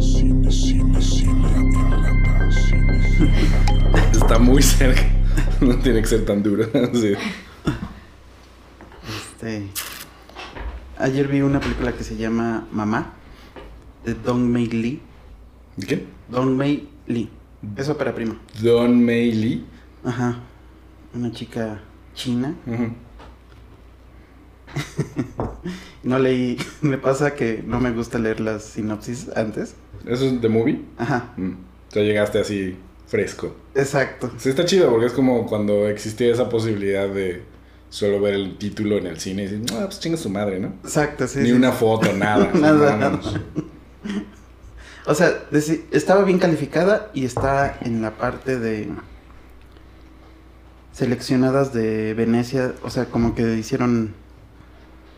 Cine, cine, cine en lata. Cine, cine lata. Está muy cerca. No tiene que ser tan duro. Sí. Este. Ayer vi una película que se llama Mamá, de Dong Mei Lee. ¿De qué? Dong Mei Lee. Es ópera prima. Don Mei Lee. Ajá. Una chica china. No leí. Me pasa que no me gusta leer las sinopsis antes. ¿Eso es de movie? Ajá. Mm. O sea, llegaste así fresco. Exacto. Sí, está chido porque es como cuando existía esa posibilidad de solo ver el título en el cine y decir, no, pues chinga su madre, ¿no? Exacto, sí. Ni sí. una foto, nada. Nada. O sea, estaba bien calificada y está en la parte de seleccionadas de Venecia, o sea, como que hicieron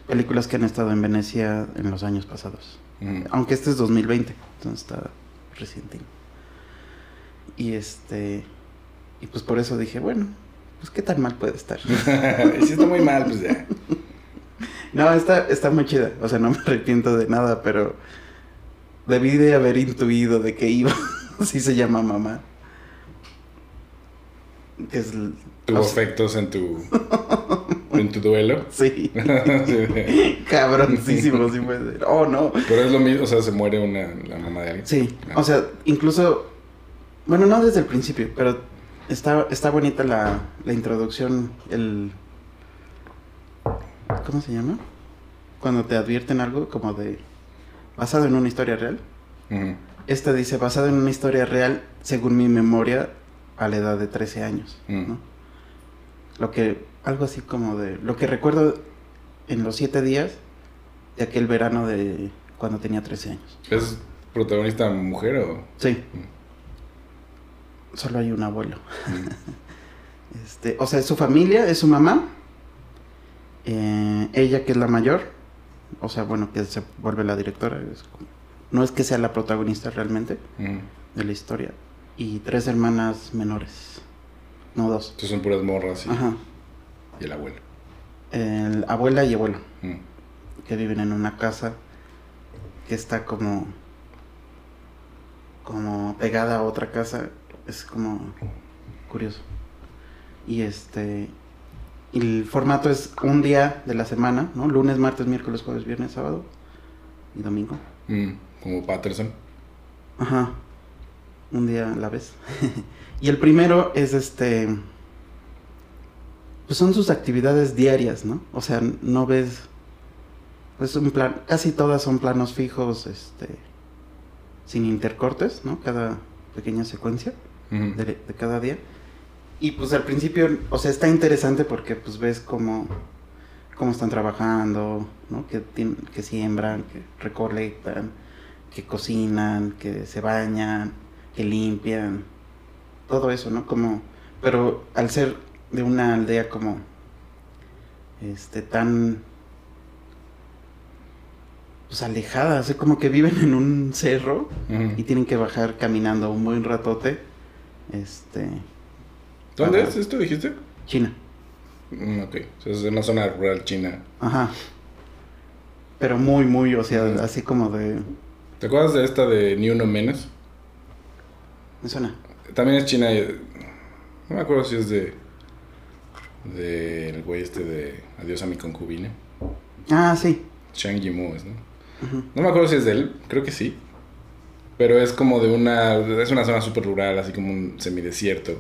películas que han estado en Venecia en los años pasados. Mm. Aunque este es 2020, entonces está reciente. Y este y pues por eso dije, bueno, pues qué tan mal puede estar. si está muy mal, pues ya. No, está, está muy chida. O sea, no me arrepiento de nada, pero debí de haber intuido de que iba. Así se llama mamá. Que es. el- Tuvo o sea, efectos en tu, en tu duelo. Sí. Sí. Cabroncísimo, sí puede ser. Oh, no. Pero es lo mismo, o sea, se muere una, la mamá de alguien. Sí. Ah. O sea, incluso. Bueno, no desde el principio, pero está, está bonita la, la introducción. El. ¿Cómo se llama? Cuando te advierten algo como de. basado en una historia real. Ujú. Esta dice, basado en una historia real, según mi memoria, a la edad de 13 años, Mm. ¿no? Lo que, algo así como de, lo que recuerdo en los siete días de aquel verano de cuando tenía 13 años. ¿Es protagonista mujer o...? Sí. Solo hay un abuelo. Mm. Este, o sea, es su familia, es su mamá, eh, ella que es la mayor, o sea, bueno, que se vuelve la directora, es como- no es que sea la protagonista realmente, Ujú. de la historia. Y tres hermanas menores. No, dos. Entonces son puras morras Ajá. Y el abuelo. El abuela y abuelo. Mm. Que viven en una casa que está como. como pegada a otra casa. Es como. curioso. Y este. Y el formato es un día de la semana, ¿no? Lunes, martes, miércoles, jueves, viernes, sábado y domingo. Mm. Como Patterson. Ajá. Un día a la vez. y el primero es este. Pues son sus actividades diarias, ¿no? O sea, no ves. Es un plan. Casi todas son planos fijos, este. Sin intercortes, ¿no? Cada pequeña secuencia de, de cada día. Y pues al principio, o sea, está interesante porque pues ves cómo, cómo están trabajando, ¿no? Que, que siembran, que recolectan, que cocinan, que se bañan, que limpian, todo eso, ¿no? Como, pero al ser de una aldea como, este, tan, pues alejada, así como que viven en un cerro y tienen que bajar caminando un buen ratote, este, ¿Dónde es esto, dijiste? China. Mm, ok. Es una zona rural china. Ajá. Pero muy, muy, o sea, así como de... ¿Te acuerdas de esta de Ni Uno Menos? Me suena. También es china. No me acuerdo si es de. De el güey este de Adiós a mi concubina. Ah, sí. Shang Yimou es, ¿no? No me acuerdo si es de él, creo que sí. Pero es como de una. Es una zona súper rural, así como un semidesierto.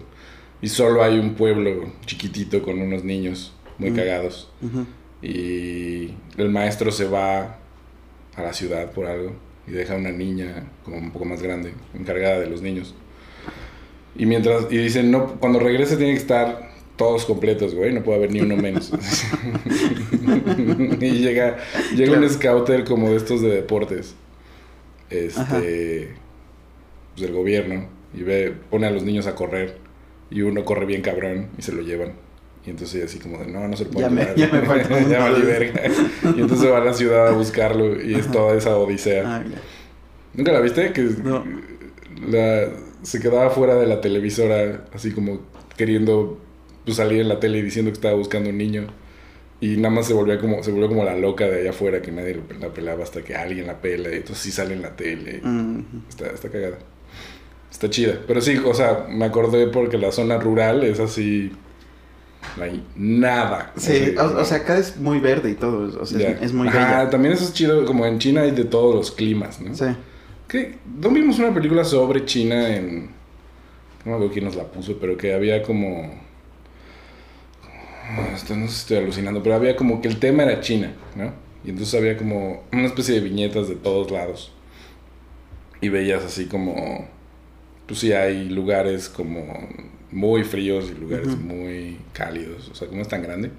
Y solo hay un pueblo chiquitito con unos niños muy cagados. Y el maestro se va a la ciudad por algo y deja a una niña como un poco más grande, encargada de los niños. Y mientras, y dicen, no, cuando regrese tiene que estar todos completos, güey, no puede haber ni uno menos. y llega, llega un Claro. scouter como de estos de deportes, Ajá. este, pues del gobierno, y ve, pone a los niños a correr, y uno corre bien cabrón, y se lo llevan. Y entonces así como de, no, no se lo puede Ya me- llevar. ya me faltó ya vale verga. Y entonces va a la ciudad a buscarlo, y es toda esa odisea. Ah. ¿Nunca la viste? Que No. la, se quedaba fuera de la televisora, así como queriendo pues, salir en la tele diciendo que estaba buscando un niño. Y nada más se volvía como, se volvió como la loca de allá afuera que nadie la pelaba hasta que alguien la pela. Y entonces sí sale en la tele. Está, está cagada. Está chida. Pero sí, o sea, me acordé porque la zona rural es así. No hay nada. Sí, Así, o, o sea, acá es muy verde y todo, o sea, es muy Ajá, bella. también eso es chido, como en China hay de todos los climas, ¿no? Sí. ¿Qué? ¿No vimos una película sobre China en... No me acuerdo quién nos la puso, pero que había como... Ah, esto no sé si estoy alucinando, pero había como que el tema era China, ¿no? Y entonces había como una especie de viñetas de todos lados. Y veías así como... Pues sí, hay lugares como muy fríos y lugares muy cálidos. O sea, como es tan grande,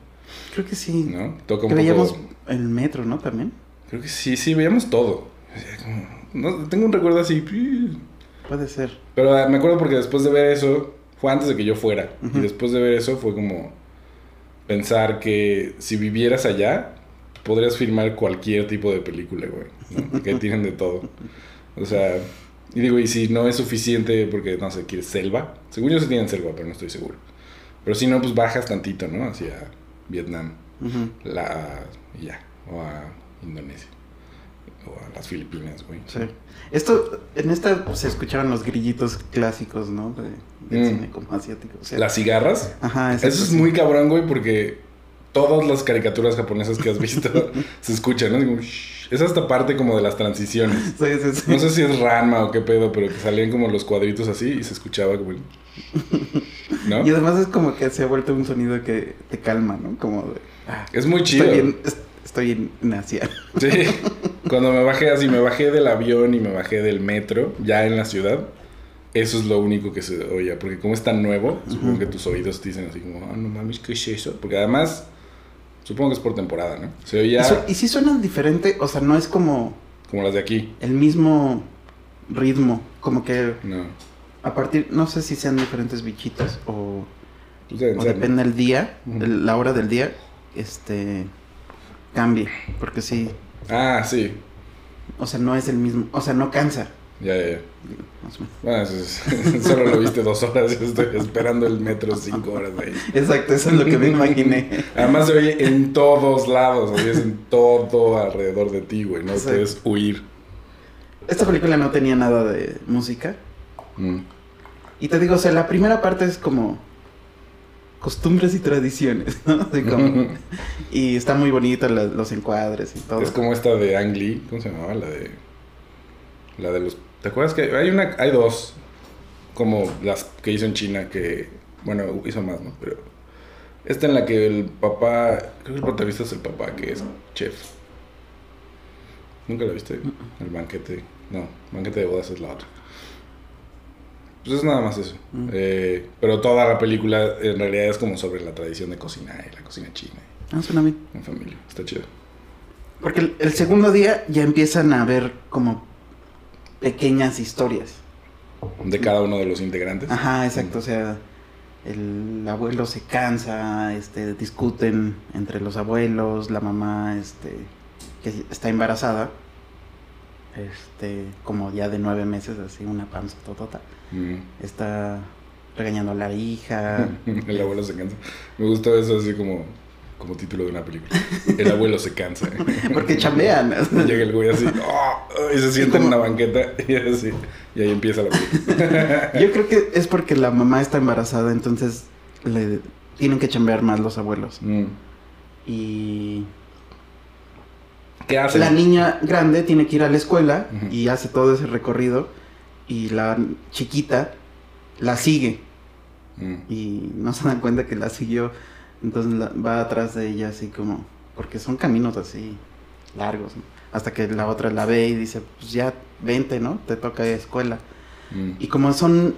Creo que sí. ¿no? Toca un Que poco... veíamos el metro, ¿no? También. Creo que sí, sí, veíamos todo. O sea, como- no, tengo un recuerdo así... Puede ser. Pero ah, me acuerdo porque después de ver eso, fue antes de que yo fuera. Y después de ver eso fue como pensar que si vivieras allá, podrías filmar cualquier tipo de película, güey. ¿no? Que tienen de todo. O sea, y digo, y si no es suficiente porque, no sé, quieres selva. Según yo sí tienen selva, pero no estoy seguro. Pero si no, pues bajas tantito, ¿no? Hacia Vietnam. Ujú. La, y ya. O a Indonesia. O a las Filipinas, güey. Sí. Esto, en esta se escuchaban los grillitos clásicos, ¿no? De, del Mm. cine como asiático. o sea, Las cigarras. Ajá, Eso es muy cabrón, güey, porque todas las caricaturas japonesas que has visto se escuchan, ¿no? Es hasta parte como de las transiciones. Sí, sí, sí. No sé si es Ranma o qué pedo, pero que salían como los cuadritos así y se escuchaba como el... ¿No? Y además es como que se ha vuelto un sonido que te calma, ¿no? Como de... ah, Es muy chido. estoy, en, es- estoy en Asia. Sí. Cuando me bajé así, me bajé del avión y me bajé del metro, ya en la ciudad, eso es lo único que se oye. Porque como es tan nuevo, supongo que tus oídos te dicen así como, ah, no mames, ¿qué es eso? Porque además, supongo que es por temporada, ¿no? Se oía Y, sí suenan diferente, o sea, no es como como las de aquí. el mismo ritmo, como que No. a partir, no sé si sean diferentes bichitos o, Pues deben o depende del día, la hora del día, este, cambie, porque sí, Ah, sí. o sea, no es el mismo, o sea, no cansa. Ya, ya, ya. Bueno, eso es- solo lo viste dos horas. Yo estoy esperando el metro cinco horas de ahí. Exacto, eso es lo que me imaginé. Además se oye en todos lados. Oye, es en todo alrededor de ti, güey. No Exacto. puedes huir. Esta película no tenía nada de música. Mm. Y te digo, o sea, la primera parte es como costumbres y tradiciones, ¿no? Así como- y está muy bonita la- los encuadres y todo. Es como esta de Ang Lee. ¿Cómo se llamaba? La de. La de los. ¿Te acuerdas que hay una. Hay dos. Como las que hizo en China que. Bueno, hizo más, ¿no? Pero. Esta en la que el papá. Creo que el protagonista es el papá, que es chef. ¿Nunca la viste? El banquete. No, banquete de bodas es la otra. Pues es nada más eso. Mm. Eh, pero toda la película en realidad es como sobre la tradición de cocinar y la cocina china Ah, suena bien. en familia. Está chido. Porque el, el segundo día ya empiezan a ver como pequeñas historias. De cada uno de los integrantes. Ajá, exacto. O sea, el abuelo se cansa, este, discuten entre los abuelos, la mamá, este, que está embarazada, este, como ya de nueve meses, así una panza totota, Mm. está regañando a la hija. El abuelo se cansa. Me gusta eso así como, como título de una película. El abuelo se cansa. Porque chambean. Llega el güey así ¡ah! y se sienta en una banqueta y así. Y ahí empieza la película. Yo creo que es porque la mamá está embarazada, entonces le tienen que chambear más los abuelos. Mm. Y ¿Qué hacen? la niña grande tiene que ir a la escuela y hace todo ese recorrido y la chiquita la sigue Mm. y no se dan cuenta que la siguió, entonces la- va atrás de ella así como, porque son caminos así largos, ¿no? hasta que la otra la ve y dice, pues ya vente, ¿no? Te toca ir a escuela. Mm. Y como son,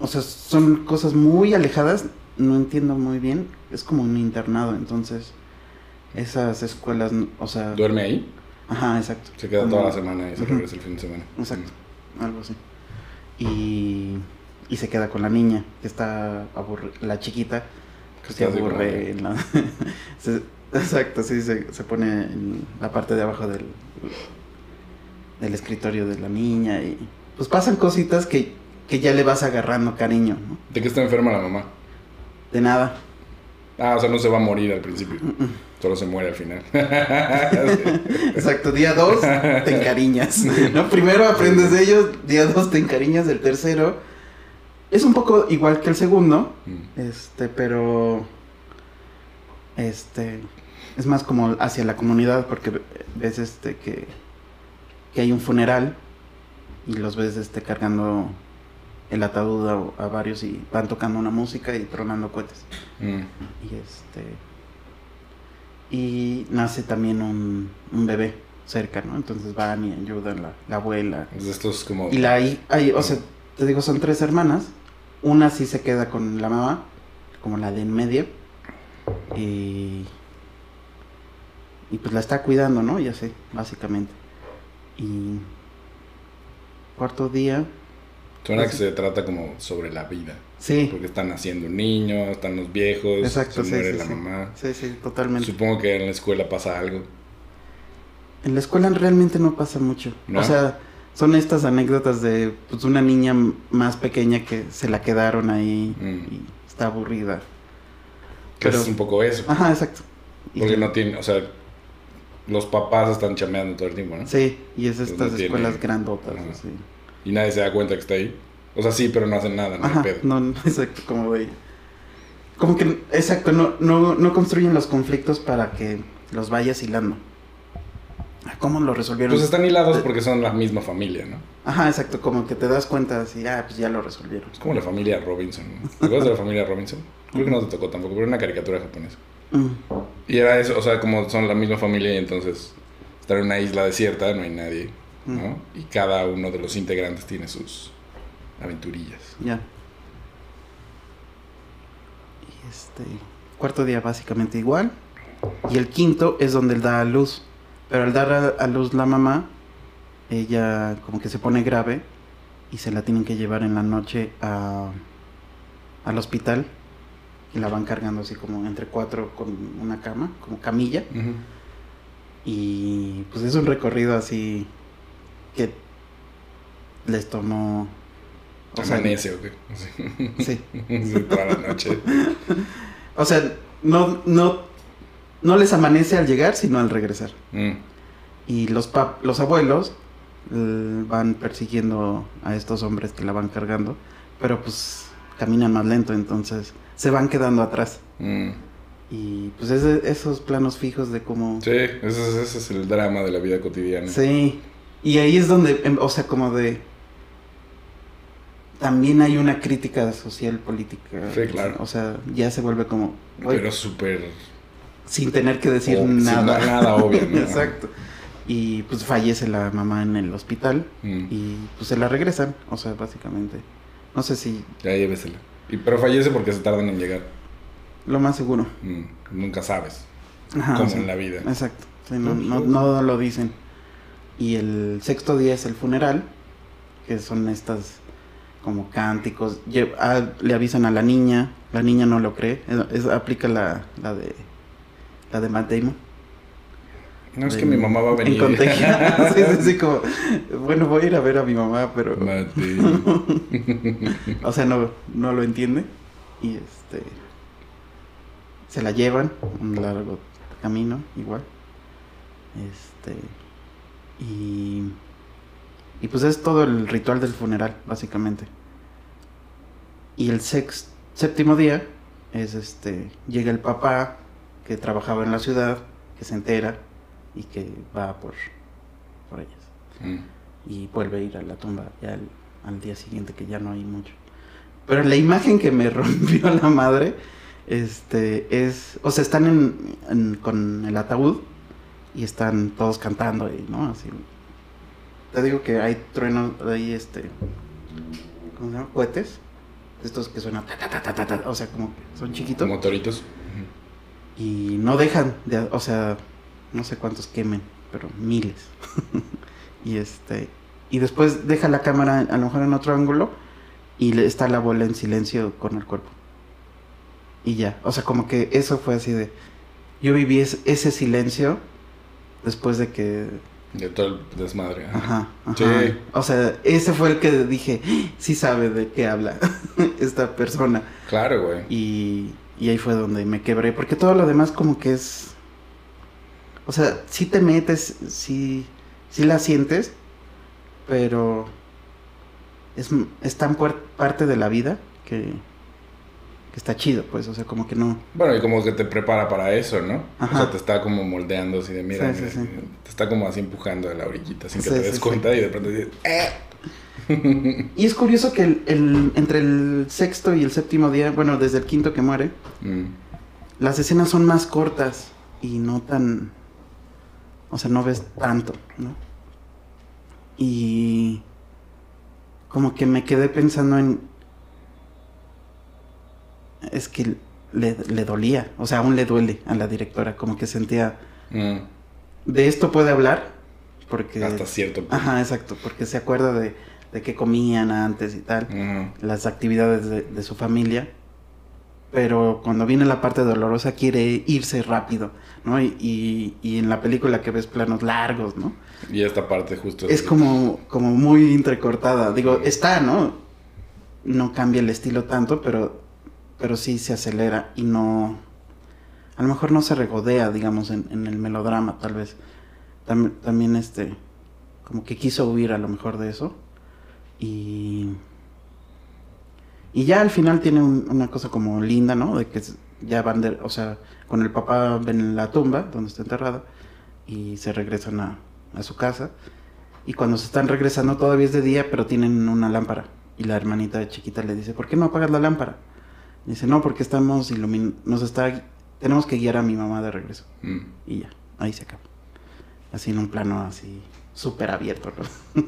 o sea, son cosas muy alejadas, no entiendo muy bien, es como un internado, entonces esas escuelas, o sea, ¿Duerme ahí? ajá, exacto. Se queda toda la semana y se regresa el fin de semana. Exacto, algo así. Y, y se queda con la niña, que está aburrida, la chiquita, que se como- aburre en la... se- exacto, sí, se, se pone en la parte de abajo del, del escritorio de la niña y pues pasan cositas que, que ya le vas agarrando cariño, ¿no? ¿De qué está enferma la mamá? De nada. Ah, o sea, no se va a morir al principio. Solo se muere al final. Exacto, día dos te encariñas. ¿no? Primero aprendes de ellos, día dos te encariñas del tercero. Es un poco igual que el segundo, Mm. este, pero este es más como hacia la comunidad porque ves este que, que hay un funeral y los ves este cargando el ataúd a, a varios y van tocando una música y tronando cohetes. Mm. Y este. Y nace también un, un bebé cerca, ¿no? Entonces van y ayudan la, la abuela. Estos como... Y la hi- hay, o sea, te digo, son tres hermanas. Una sí se queda con la mamá, como la de en medio. Y. Y pues la está cuidando, ¿no? Ya sé, básicamente. Y. Cuarto día. Suena que Pues- se trata como sobre la vida. Sí, Porque están naciendo un niño, están los viejos, exacto, se sí, muere sí, la mamá. Sí, sí, totalmente. Supongo que en la escuela pasa algo. En la escuela realmente no pasa mucho. ¿No? O sea, son estas anécdotas de pues, una niña más pequeña que se la quedaron ahí Mm. y está aburrida. Que Pero- es un poco eso. Ajá, exacto. Y- Porque no tiene, o sea, los papás están chameando todo el tiempo, ¿no? Sí, y es estas no tiene- escuelas grandotas. Así. Y nadie se da cuenta que está ahí. O sea, sí, pero no hacen nada, no hay Ajá, pedo. no, no, exacto, como de... Como que, exacto, no, no, no construyen los conflictos para que los vayas hilando. ¿Cómo lo resolvieron? Pues están hilados porque son la misma familia, ¿no? Ajá, exacto, como que te das cuenta así, ah, pues ya lo resolvieron. Es como la familia Robinson, ¿no? ¿Te acuerdas de la familia Robinson? Creo que no te tocó tampoco, pero era una caricatura japonesa. Mm, Y era eso, o sea, como son la misma familia y entonces están en una isla desierta, no hay nadie, ¿no? Y cada uno de los integrantes tiene sus aventurillas. Ya. Y este. Cuarto día básicamente igual. Y el quinto es donde él da a luz. Pero al dar a, a luz la mamá, ella como que se pone grave y se la tienen que llevar en la noche a, al hospital. Y la van cargando así como entre cuatro con una cama, como camilla. Y pues es un recorrido así que les tomó... o sea, Amanece, ¿o qué? Sí. Sí. Toda la noche. O sea, no, no, no les amanece al llegar, sino al regresar. Mm. Y los, pap- los abuelos eh, van persiguiendo a estos hombres que la van cargando, pero pues caminan más lento, entonces se van quedando atrás. Mm. Y pues es esos planos fijos de cómo... Sí, ese es, ese es el drama de la vida cotidiana. Sí. Y ahí es donde, em, o sea, como de... También hay una crítica social política. Sí, claro. O sea, ya se vuelve como... Pero súper... sin tener que decir Oh, sin nada. na- nada obvio, ¿no? Exacto. Y pues fallece la mamá en el hospital Mm. y pues se la regresan, o sea, básicamente. No sé si Ya llévesela. Y, pero fallece porque se tardan en llegar. lo más seguro. Mm. Nunca sabes. Ajá, como sí. en la vida. Exacto. Sí, no, no, no lo dicen. Y el sexto día es el funeral, que son estas como cánticos. Ah, le avisan a la niña, la niña no lo cree. Es- es- aplica la, la de la de Matt Damon. No es que mi mamá va a venir. En sí, sí, sí, como, bueno, voy a ir a ver a mi mamá, pero... O sea, no, no lo entiende. Y este. Se la llevan un largo camino, igual. Este. Y. Y pues es todo el ritual del funeral, básicamente. Y el séptimo día es este. Llega el papá que trabajaba en la ciudad, que se entera y que va por, por ellas Mm. y vuelve a ir a la tumba ya al, al día siguiente que ya no hay mucho. Pero la imagen que me rompió la madre, este, es, o sea, están en, en- con el ataúd y están todos cantando y, ¿no? Así. Te digo que hay truenos, hay este, ¿cómo se llama? Cohetes, estos que suenan, ta, ta, ta, ta, ta, ta, o sea, como que son chiquitos Como toritos. y no dejan de, o sea, no sé cuántos quemen, pero miles. y este, y después deja la cámara a lo mejor en otro ángulo y está la bola en silencio con el cuerpo. Y ya, o sea, como que eso fue así de yo viví es- ese silencio después de que De todo el desmadre. ajá. Sí. O sea, ese fue el que dije, sí sabe de qué habla esta persona. Claro, güey. Y, y ahí fue donde me quebré, porque todo lo demás como que es... O sea, sí te metes, sí, sí la sientes, pero es, es tan parte de la vida que, que está chido, pues, o sea, como que no... Bueno, y como que te prepara para eso, ¿no? Ajá. O sea, te está como moldeando así de, mira, Sí, sí, mira, sí. te está como así empujando de la orillita sin que te des cuenta y de pronto dices, ¡eh! Y es curioso que el, el- entre el sexto y el séptimo día, bueno, desde el quinto que muere, Mm. las escenas son más cortas y no tan... O sea, no ves tanto, ¿no? Y como que me quedé pensando en... Es que le, le dolía, o sea, aún le duele a la directora, como que sentía... Mm. De esto puede hablar, porque... Hasta cierto punto. Ajá, exacto, porque se acuerda de, de qué comían antes y tal Ujú. las actividades de, de su familia, pero cuando viene la parte dolorosa quiere irse rápido, ¿no? Y, y- y en la película que ves planos largos, ¿no? Y esta parte justo Es como, como muy entrecortada. Digo, está, ¿no? No cambia el estilo tanto, pero, pero sí se acelera y no... A lo mejor no se regodea, digamos, en, en el melodrama, tal vez. Tam- también, este, como que quiso huir a lo mejor de eso. Y... Y ya al final tiene un- una cosa como linda, ¿no? De que ya van de... O sea, con el papá ven la tumba donde está enterrada y se regresan a, a su casa. Y cuando se están regresando todavía es de día, pero tienen una lámpara. Y la hermanita chiquita le dice, ¿por qué no apagas la lámpara? Dice, no, porque estamos ilumin... Nos está... Tenemos que guiar a mi mamá de regreso. Mm. Y ya, ahí se acaba. Así en un plano así súper abierto, ¿no?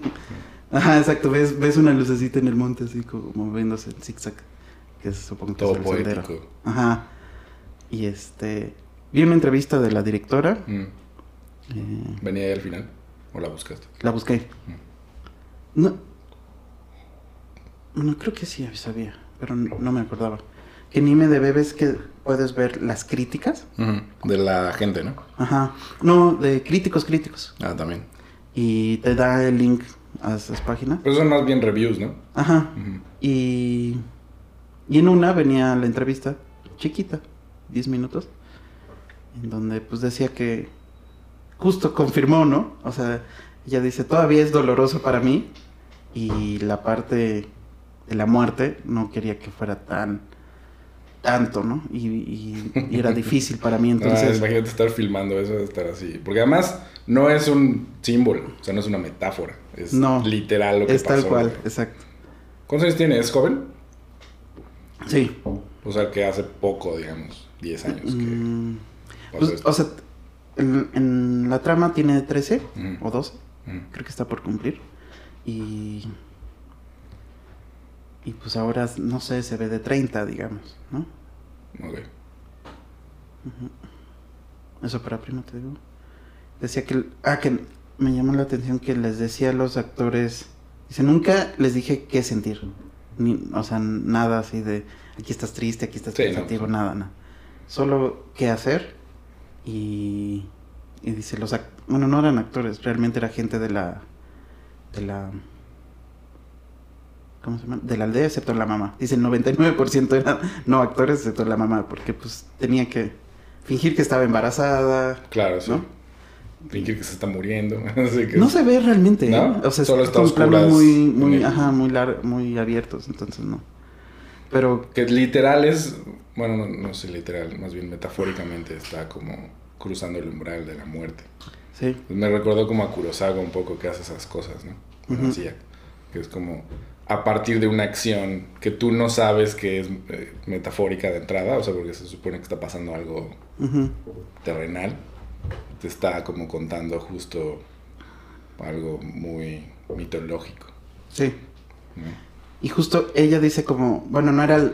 Ajá, exacto. Ves, ves una lucecita en el monte así como moviéndose en zigzag. Que es, supongo que Todo es el sendero. Ajá. Y este... Vi una entrevista de la directora. Mm. eh, ¿Venía ahí al final? ¿O la buscaste? la busqué. No. No, creo que sí sabía, pero no, no me acordaba. En IMDB ves que puedes ver las críticas. De la gente, ¿no? Ajá. No, de críticos, críticos. Ah, también. Y te da el link a esas páginas. Pero son más bien reviews, ¿no? Ajá. Y, y en una venía la entrevista, chiquita, 10 minutos, en donde pues decía que justo confirmó, ¿no? O sea, ella dice, todavía es doloroso para mí y la parte de la muerte no quería que fuera tan tanto, ¿no? Y, y- y era difícil para mí, Ah, entonces... imagínate estar filmando eso, estar así. Porque además no es un símbolo, o sea, no es una metáfora. Es No, literal lo que es tal pasó, cual, güey. exacto. ¿Cuántos años tiene? ¿Es joven? Sí. O sea, que hace poco, digamos, 10 años que Mm, pues, o sea, en, en la trama tiene 13 Ujú. o 12. Ujú. creo que está por cumplir. Y. Y pues ahora, no sé, se ve de 30, digamos, ¿no? Ok. Eso para primo, te digo. Decía que. Ah, que me llamó la atención que les decía a los actores. Dice, nunca les dije qué sentir. Ni, o sea, nada así de. Aquí estás triste, aquí estás Sí, no, pensativo, nada, nada. Solo qué hacer. Y. Y dice, los Bueno, no eran actores, realmente era gente de la. De la. ¿Cómo se llama? De la aldea, excepto la mamá. Dice, el 99% eran no actores, excepto la mamá, porque pues tenía que fingir que estaba embarazada. Claro, sí. ¿No? Fingir que se está muriendo. Así que No se ve realmente, ¿eh? ¿No? O sea, Solo es está planos oscuras muy, muy, el- ajá, muy, lar- muy abiertos, entonces no. Pero, Que literal es, bueno, no, no sé literal, más bien metafóricamente está como cruzando el umbral de la muerte. sí, Me recordó como a Kurosawa un poco que hace esas cosas, ¿no? Bueno, Ujú. hacía. Que es como a partir de una acción que tú no sabes que es eh, metafórica de entrada, o sea, porque se supone que está pasando algo terrenal, te está como contando justo algo muy mitológico. sí. ¿no? Y justo ella dice como, bueno, no era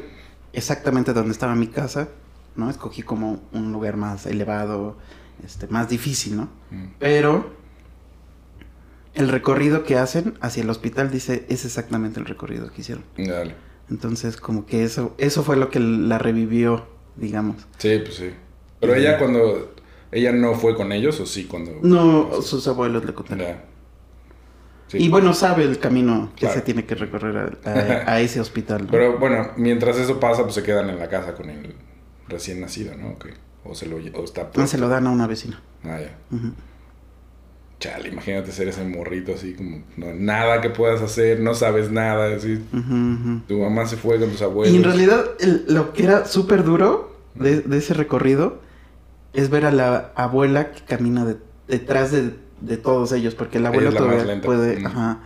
exactamente donde estaba mi casa, ¿no? Escogí como un lugar más elevado, este, más difícil, ¿no? Mm. Pero el recorrido que hacen hacia el hospital dice, es exactamente el recorrido que hicieron. Dale. Entonces, como que eso, eso fue lo que la revivió, digamos. Sí, pues sí. Pero ella cuando... ¿Ella no fue con ellos o sí cuando...? No, sus abuelos le contaron. Sí. Y bueno, sabe el camino que Claro. se tiene que recorrer a, a- a ese hospital. ¿no? Pero bueno, mientras eso pasa, pues se quedan en la casa con el recién nacido, ¿no? O, se lo, o está No, puesto. se lo dan a una vecina. Ah, ya. Chale, imagínate ser ese morrito así como... No, nada que puedas hacer, no sabes nada, así... Tu mamá se fue con tus abuelos. Y en realidad el- lo que era súper duro de, de ese recorrido es ver a la abuela que camina de- detrás de, de todos ellos, porque la más todavía puede, ajá,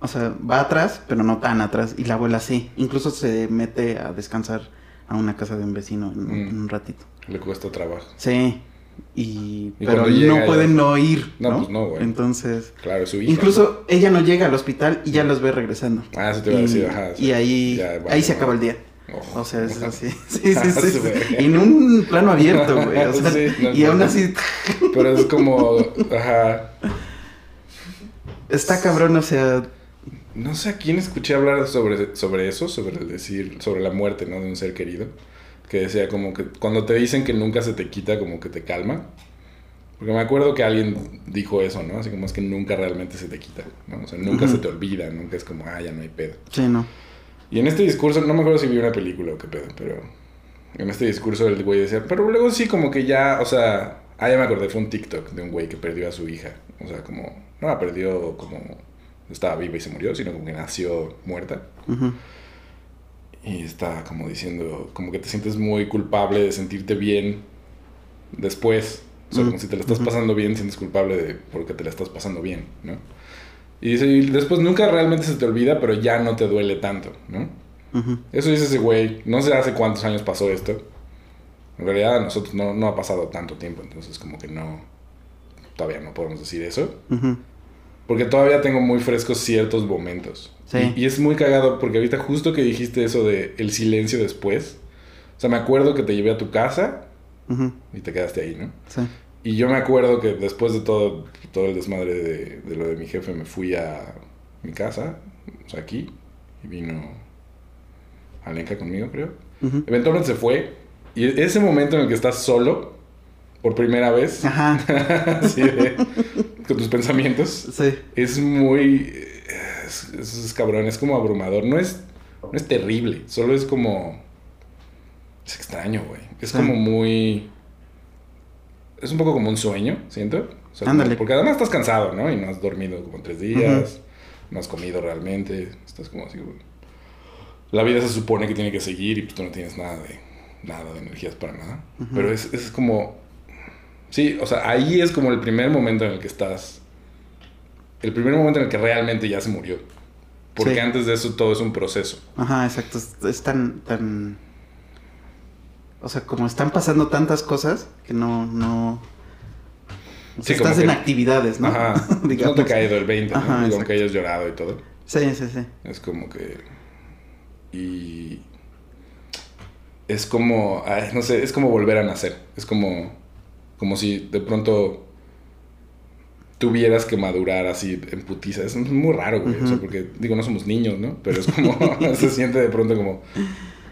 o sea, va atrás, pero no tan atrás, y la abuela sí, incluso se mete a descansar a una casa de un vecino en, Mm. en un ratito. Le cuesta trabajo. Sí, y, Y pero llega no pueden no ir, No, ¿no? pues no, güey. Entonces, Claro, su hija. incluso ella no llega al hospital y ya los ve regresando. Ah, eso te iba a decir, ajá. sí. y ahí, Ya, vale, ahí se acaba el día. Ojo. O sea, es así. Sí, sí, sí. verga. En un plano abierto, güey. O sea, Sí, no, y aún así Pero es como, ajá. está cabrón, o sea. No sé a quién escuché hablar sobre, sobre eso, sobre el decir, sobre la muerte, ¿no? De un ser querido. Que decía como que cuando te dicen que nunca se te quita, como que te calma. Porque me acuerdo que alguien dijo eso, ¿no? Así como es que nunca realmente se te quita, ¿no? O sea, nunca Ujú. se te olvida, nunca es como, ah, ya no hay pedo. Sí, no. Y en este discurso, no me acuerdo si vi una película o qué pedo, pero en este discurso el güey decía, pero luego sí como que ya, o sea, ah, ya me acordé, fue un TikTok de un güey que perdió a su hija. O sea, como, no la perdió como estaba viva y se murió, sino como que nació muerta. Ujú. Y está como diciendo, como que te sientes muy culpable de sentirte bien después. O sea, Mm, como si te la estás ujú. pasando bien, sientes culpable de porque te la estás pasando bien, ¿no? Y dice, y después nunca realmente se te olvida, pero ya no te duele tanto, ¿no? Ujú. Eso dice ese güey. No sé hace cuántos años pasó esto. En realidad a nosotros no, no ha pasado tanto tiempo, entonces como que no... Todavía no podemos decir eso. Ujú. Porque todavía tengo muy frescos ciertos momentos. Sí. Y, y es muy cagado porque ahorita justo que dijiste eso de el silencio después. O sea, me acuerdo que te llevé a tu casa y te quedaste ahí, ¿no? Sí. Y yo me acuerdo que después de todo, todo el desmadre de, de lo de mi jefe, me fui a mi casa, o sea, aquí, y vino Alenka conmigo, creo. Ujú. Eventualmente se fue, y ese momento en el que estás solo, por primera vez, Ajá. así de- con tus pensamientos, Sí. es muy... Es, es, cabrón, es como abrumador. No es, no es terrible, solo es como... Es extraño, güey. Es Sí. como muy... Es un poco como un sueño, siento. O sea, Ándale. porque además estás cansado, ¿no? Y no has dormido como tres días, no has comido realmente. Estás como así, güey. La vida se supone que tiene que seguir y pues tú no tienes nada de, nada de energías para nada. Ujú. Pero es, es como... Sí, o sea, ahí es como el primer momento en el que estás... El primer momento en el que realmente ya se murió. Porque Sí. antes de eso todo es un proceso. Ajá, exacto. Es, tan, tan. O sea, como están pasando tantas cosas que no, no. o sea, Sí, como estás en que- actividades, ¿no? Ajá. no te ha caído el 20, ¿no? Ajá, exacto. aunque hayas llorado y todo. Sí, sí, sí. Es como que. Y. Es como. ay, no sé, es como volver a nacer. Es como. Como si de pronto. Tuvieras que madurar así en putiza. Es muy raro, güey. O sea, Ujú. porque, digo, no somos niños, ¿no? Pero es como. se siente de pronto como.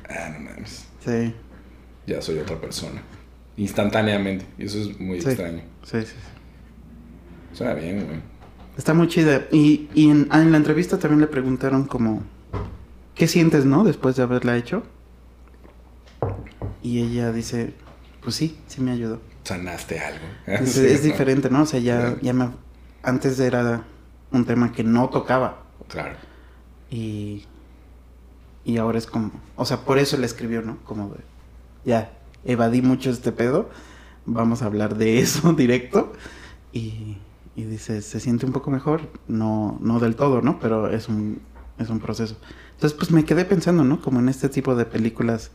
Ah, no mames. Sí, Ya soy otra persona. Instantáneamente. Y eso es muy Sí. extraño. sí, sí. sí. Suena bien, güey. Está muy chida. Y, y en, ah, en la entrevista también le preguntaron como, ¿qué sientes, no? Después de haberla hecho. Y ella dice, pues sí, sí me ayudó. Sanaste algo. Sí, es ¿no? diferente, ¿no? O sea, ya, ya me... Antes era un tema que no tocaba. Claro. Y... Y ahora es como... O sea, por eso le escribió, ¿no? Como de... Ya, evadí mucho este pedo. Vamos a hablar de eso directo. Y, y dice, se siente un poco mejor. No, no del todo, ¿no? Pero es un, es un proceso. Entonces, pues me quedé pensando, ¿no? Como en este tipo de películas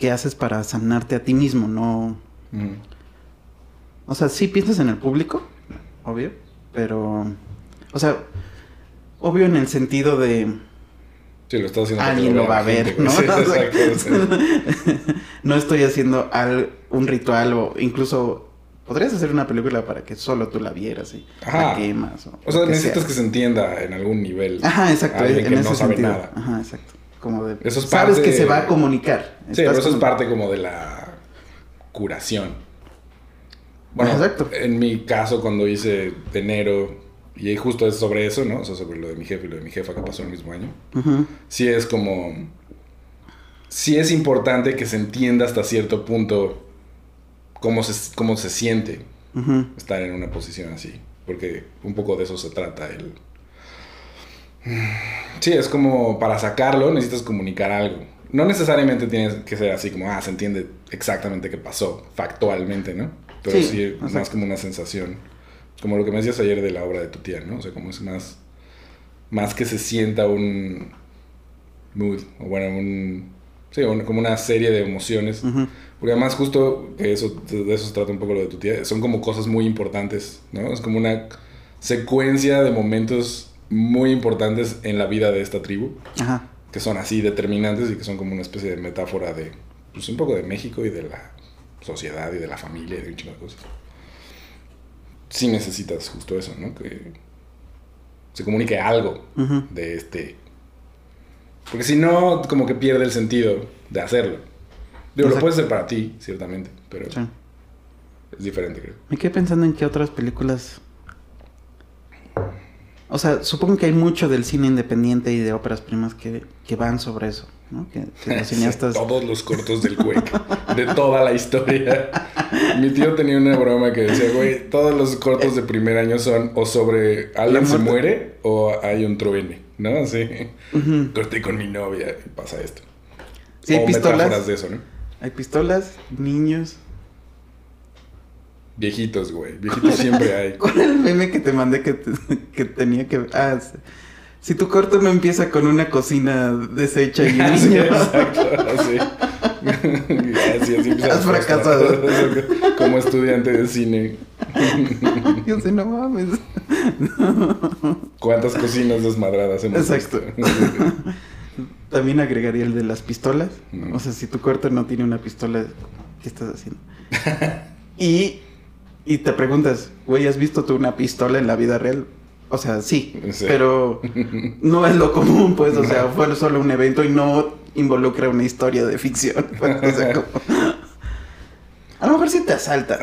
que haces para sanarte a ti mismo, ¿no? Ujú. O sea, sí piensas en el público, obvio, pero... O sea, obvio en el sentido de... Sí, lo estás haciendo. Alguien lo va a gente, ver. ¿no? Sí, exacto, no estoy haciendo al- un ritual o incluso... Podrías hacer una película para que solo tú la vieras y Ajá. la quemas. O, O sea, que necesitas sea. que se entienda en algún nivel. Ajá, exacto, Alguien en que ese no sabe sentido. nada. Ajá, exacto. Como de... Eso es sabes parte- que se va a comunicar. Sí, pero eso es parte como de la curación. Bueno, Exacto. en mi caso, cuando hice de enero, y justo es sobre eso, ¿no? O sea, sobre lo de mi jefe y lo de mi jefa que pasó el mismo año. Sí es como... sí es importante que se entienda hasta cierto punto cómo se, cómo se siente estar en una posición así. Porque un poco de eso se trata el... Sí, es como para sacarlo necesitas comunicar algo. No necesariamente tienes que ser así como, ah, se entiende exactamente qué pasó, factualmente, ¿no? Pero Sí, sí, más exacto. como una sensación. Como lo que me decías ayer de la obra de tu tía, ¿no? O sea, como es más... Más que se sienta un mood, o bueno, un... Sí, un- como una serie de emociones. Ujú. Porque además justo eso, de eso se trata un poco lo de tu tía, son como cosas muy importantes, ¿no? Es como una secuencia de momentos muy importantes en la vida de esta tribu, Ajá. que son así determinantes y que son como una especie de metáfora de, pues un poco de México y de la sociedad y de la familia y de un chingo de cosas. Sí necesitas justo eso, ¿no? Que se comunique algo Ujú. de este... Porque si no, como que pierde el sentido de hacerlo. Digo, lo Exacto. puedes hacer para ti, ciertamente, pero Sí. es diferente, creo. Me quedé pensando en qué otras películas. O sea, supongo que hay mucho del cine independiente y de óperas primas que, que van sobre eso, ¿no? Que, que los cineastas. Todos los cortos del Quake, de toda la historia. Mi tío tenía una broma que decía, güey, todos los cortos de primer año son o sobre alguien se muere o hay un truene, ¿no? Así. Ujú. Corté con mi novia y pasa esto. Sí, hay o pistolas. de eso, ¿no? Hay pistolas, niños. Viejitos, güey. Viejitos siempre hay. ¿Cuál era el meme que te mandé que, te- que tenía que Ah, si tu corto no empieza con una cocina deshecha y un Sí, niño. exacto, así. así, Has fracasado. Como estudiante de cine. Yo sé, no mames. ¿Cuántas cocinas desmadradas hemos Exacto. visto? También agregaría el de las pistolas. O sea, si tu corto no tiene una pistola, ¿qué estás haciendo? y, y te preguntas, güey, ¿has visto tú una pistola en la vida real? O sea, sí, Sí. pero no es lo común, pues, o sea, fue solo un evento y no involucra una historia de ficción. pues, o sea, como- A lo mejor sí te asalta.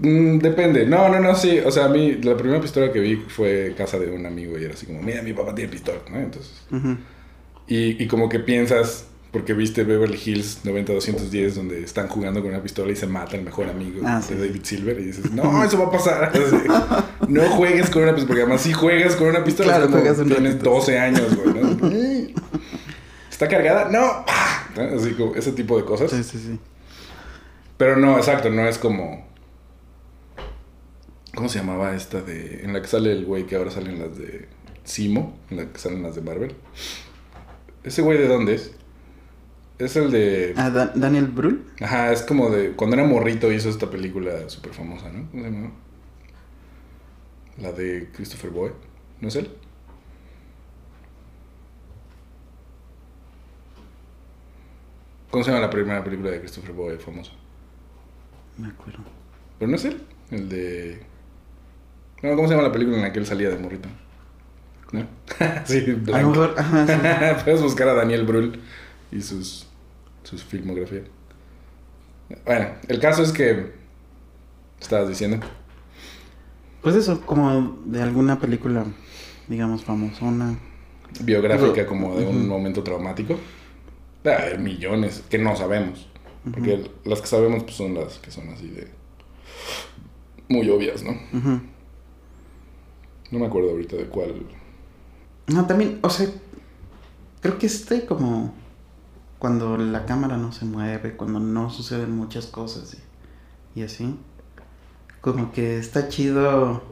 Mm, depende. No, no, no, sí. O sea, a mí la primera pistola que vi fue casa de un amigo y era así como, mira, mi papá tiene pistola, ¿no? Entonces, y, y como que piensas, porque viste Beverly Hills 90-210 donde están jugando con una pistola y se mata el mejor amigo Ah, de sí, David Silver y dices, no, eso va a pasar. Así, no juegues con una pistola, porque además si juegas con una pistola Claro, es como juegas un tienes ratito. 12 años, güey, ¿no? ¿Está cargada? ¿No? Así como ese tipo de cosas. Sí, sí, sí. Pero no, exacto, no es como. ¿Cómo se llamaba esta de. En la que sale el güey que ahora salen las de. Simo, en la que salen las de Marvel. ¿Ese güey de dónde es? Es el de. Ah, Da- Daniel Brühl. Ajá, es como de. Cuando era morrito hizo esta película súper famosa, ¿no? ¿Cómo se llama? La de Christopher Boy. ¿No es él? ¿Cómo se llama la primera película de Christopher Boy famosa? Me acuerdo. Pero no es él, el de... No, ¿cómo se llama la película en la que él salía de morrito? ¿No? sí, A lo blanco. mejor, ajá, sí. Puedes buscar a Daniel Brühl y sus, sus filmografía. Bueno, el caso es que... Estabas diciendo. Pues eso, como de alguna película, digamos, famosona. Biográfica como de un momento traumático. Ah, Hay millones que no sabemos. Porque las que sabemos pues, son las que son así de... Muy obvias, ¿no? No me acuerdo ahorita de cuál... No, también, o sea, creo que este como cuando la cámara no se mueve, cuando no suceden muchas cosas y, y así, como que está chido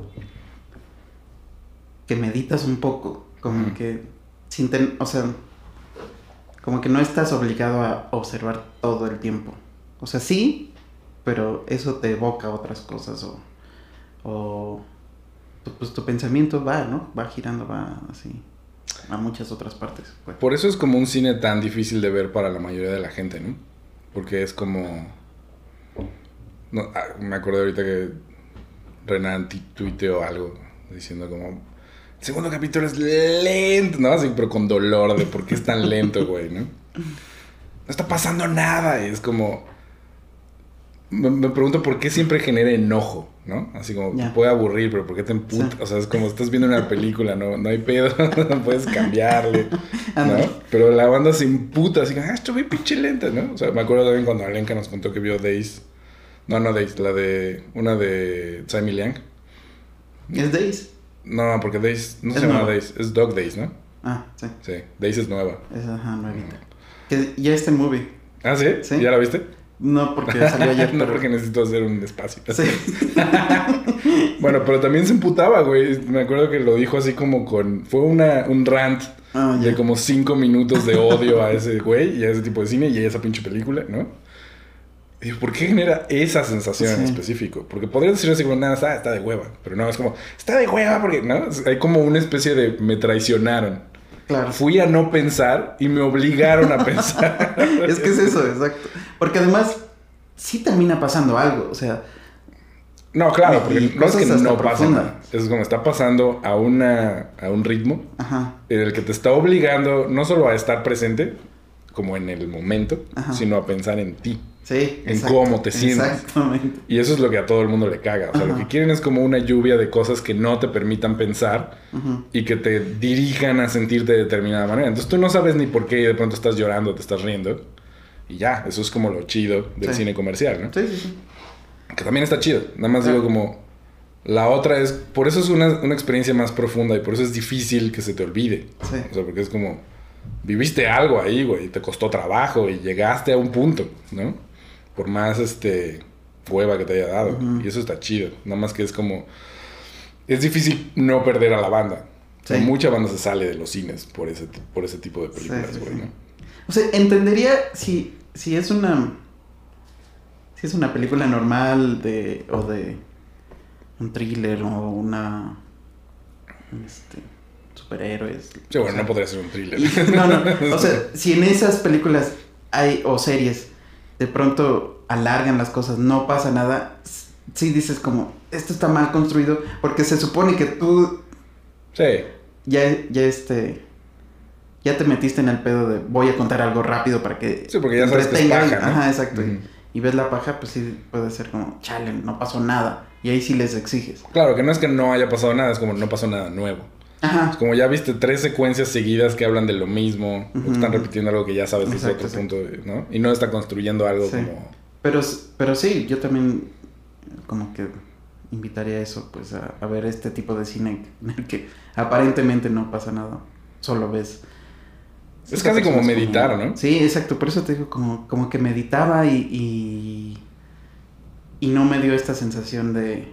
que meditas un poco, como que sin ten- o sea, como que no estás obligado a observar todo el tiempo. O sea, sí, pero eso te evoca otras cosas o, o pues tu pensamiento va, ¿no? Va girando, va así a muchas otras partes. pues. Por eso es como un cine tan difícil de ver para la mayoría de la gente, ¿no? Porque es como... No, ah, me acuerdo ahorita que Renan tuiteó algo diciendo como... Segundo capítulo es lento, ¿no? Así, pero con dolor de por qué es tan lento, güey, ¿no? No está pasando nada. Y es como... me, me pregunto por qué siempre genera enojo, ¿no? Así como, te puede aburrir, pero ¿por qué te emputa? Sí. O sea, es como estás viendo una película, no, no hay pedo, no puedes cambiarle, ¿no? Pero la banda se imputa, así como, ah, esto bien pinche lenta, ¿no? O sea, me acuerdo también cuando Alenka nos contó que vio Days. No, no Days, la de, una de Sammy Liang. ¿Es Days? No, porque Days, no se llama. Days, es Dog Days, ¿no? Ah, sí. Sí, Days es nueva. Es ajá, nuevita. Que ya este movie. Ah, ¿sí? Sí. ¿Ya la viste? No porque salió ayer, no, pero... porque necesito hacer un espacio. Sí. Bueno, pero también se emputaba, güey. Me acuerdo que lo dijo así como con... Fue una, un rant Ah, de como cinco minutos de odio a ese güey y a ese tipo de cine y a esa pinche película, ¿no? Y digo, ¿por qué genera esa sensación en Sí. específico? Porque podría decir así como, nada, está, está de hueva. Pero no, es como, está de hueva porque, ¿no? Hay como una especie de, me traicionaron. Claro. Fui a no pensar y me obligaron a pensar. Es que es eso, exacto. Porque además, sí termina pasando algo. O sea, No, claro, porque no es que no pasa nada. Es como está pasando a, una, a un ritmo ajá. en el que te está obligando no solo a estar presente, como en el momento, Ajá. sino a pensar en ti. Sí. En cómo te sientes. Exactamente. Y eso es lo que a todo el mundo le caga. O sea, lo Ajá. que quieren es como una lluvia de cosas que no te permitan pensar Ujú. y que te dirijan a sentirte de determinada manera. Entonces tú no sabes ni por qué y de pronto estás llorando, te estás riendo. Y ya, eso es como lo chido del Sí. cine comercial, ¿no? Sí, sí, sí. Que también está chido. Nada más Claro. digo como... La otra es... Por eso es una, una experiencia más profunda y por eso es difícil que se te olvide. Sí. O sea, porque es como... Viviste algo ahí, güey. y Te costó trabajo y llegaste a un punto, ¿no? Por más, este... Hueva que te haya dado. Y eso está chido. Nada más que es como... Es difícil no perder a la banda. O sea, Sí. mucha banda se sale de los cines por ese, por ese tipo de películas, Sí, sí, güey. ¿no? O sea, entendería si, si es una. Si es una película normal de. o de. un thriller o una. Este. Superhéroes. Sí, bueno, sea, no podría ser un thriller. y- no, no. O sea, si en esas películas hay. o series. de pronto alargan las cosas, no pasa nada. Sí dices como. Esto está mal construido. Porque se supone que tú Sí. ya, ya este. Ya te metiste en el pedo de voy a contar algo rápido para que. Sí, porque ya sabes que es paja, ¿no? Ajá, exacto. Y, ves la paja, pues sí puede ser como, chale, no pasó nada. Y ahí sí les exiges. Claro, que no es que no haya pasado nada, es como no pasó nada nuevo. Como ya viste tres secuencias seguidas que hablan de lo mismo, o que están repitiendo algo que ya sabes desde otro punto, de- ¿no? Y no está construyendo algo Sí. como... Pero, pero sí, yo también como que invitaría a eso, pues a, a ver este tipo de cine en el que aparentemente no pasa nada. Solo ves. Es casi como meditar, ¿no? Sí, exacto. Por eso te digo, como, como que meditaba y, y. y no me dio esta sensación de.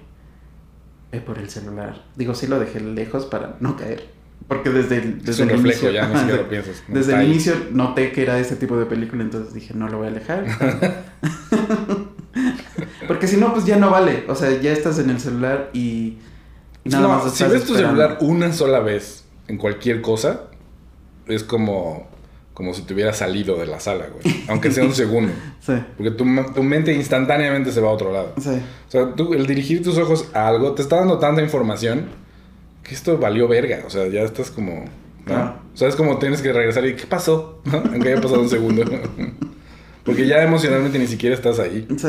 Ve por el celular. Digo, sí lo dejé lejos para no caer. Porque desde el, Es desde un el reflejo, inicio. ya siquiera de- lo piensas. ¿no? Desde el inicio noté que era ese tipo de película, entonces dije, no lo voy a alejar. Porque si no, pues ya no vale. O sea, ya estás en el celular y. y nada No, más si ves tu celular una sola vez en cualquier cosa, es como, como si te hubieras salido de la sala, güey. Aunque sea un segundo. Sí, Porque tu, tu mente instantáneamente se va a otro lado. sí. O sea, tú, el dirigir tus ojos a algo te está dando tanta información que esto valió verga. O sea, ya estás como. O sea, es como tienes que regresar y ¿qué pasó? ¿No? Aunque haya pasado un segundo. Porque ya emocionalmente ni siquiera estás ahí. Sí.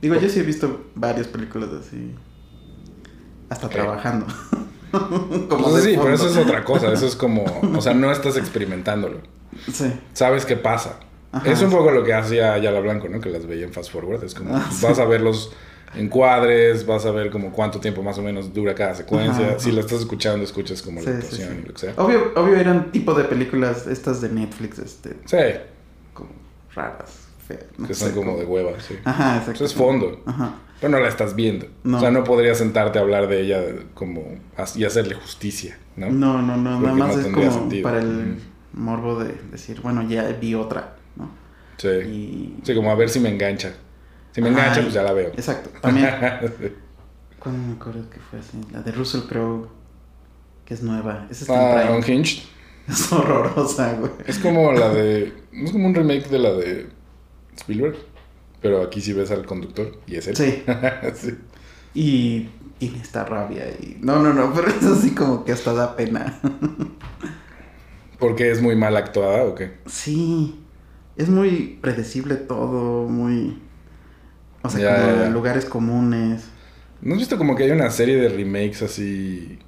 Digo, yo sí he visto varias películas así. Hasta trabajando. Como de sí, pero fondo. eso es otra cosa. Eso es como. O sea, no estás experimentándolo. Sí. Sabes qué pasa. Ajá. Es un poco lo que hacía Ayala Blanco, ¿no? Que las veía en Fast Forward. Es como. Ah, sí. Vas a ver los encuadres, vas a ver como cuánto tiempo más o menos dura cada secuencia. Ajá, Si la estás escuchando, escuchas como la Sí, sí, actuación sí. y lo que sea. Obvio, obvio eran tipo de películas estas de Netflix, este, Sí, como raras, feas. no que son sé, como de hueva, sí. Ajá, exacto. Eso es fondo. Ajá. Pero no la estás viendo. No. O sea, no podrías sentarte a hablar de ella como y hacerle justicia, ¿no? No, no, no, nada más no es como sentido. para el morbo de decir, bueno, ya vi otra, ¿no? Sí. Y... Sí, como a ver si me engancha. Si me engancha, pues ya la veo. Exacto, también. ¿Cuándo me acuerdo que fue así? La de Russell Crowe, que es nueva. Esa está ah. Unhinged. Es horrorosa, güey. Es como la de. Es como un remake de la de Spielberg. Pero aquí sí ves al conductor y es él. Sí. Sí. Y tiene esta rabia y... No, no, no, pero es así como que hasta da pena. ¿Porque es muy mal actuada o qué? Sí. Es muy predecible todo, muy... O sea, Ya, como ya, lugares comunes. ¿No has visto como que hay una serie de remakes así?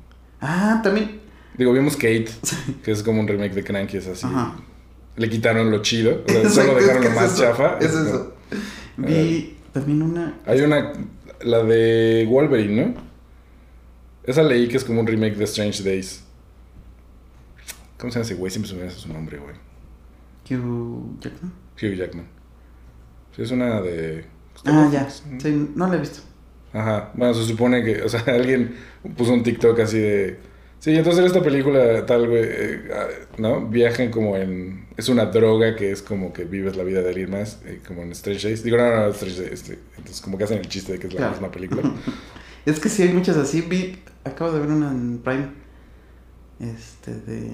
Ah, también. Digo, vimos Kate, que es como un remake de Cranky, es así. Ajá. Le quitaron lo chido, o sea, solo dejaron lo más eso, chafa. Eso. Vi también una. Hay una, la de Wolverine, ¿no? Esa leí que es como un remake de Strange Days. ¿Cómo se llama ese güey? Siempre se me hace su nombre, güey. Hugh Jackman. Hugh Jackman. Sí, es una de... Ah, ya. Sí, no la he visto. Ajá. Bueno, se supone que, o sea, alguien puso un TikTok así de. Sí, entonces en esta película tal, güey, eh, ah, ¿no? Viajan como en. Es una droga que es como que vives la vida de alguien más, eh, como en Strange Days. Digo, no, no, no, Strange Days. Este, entonces, como que hacen el chiste de que es la Claro. misma película. Es que sí hay muchas así. Vi, acabo de ver una en Prime. Este de.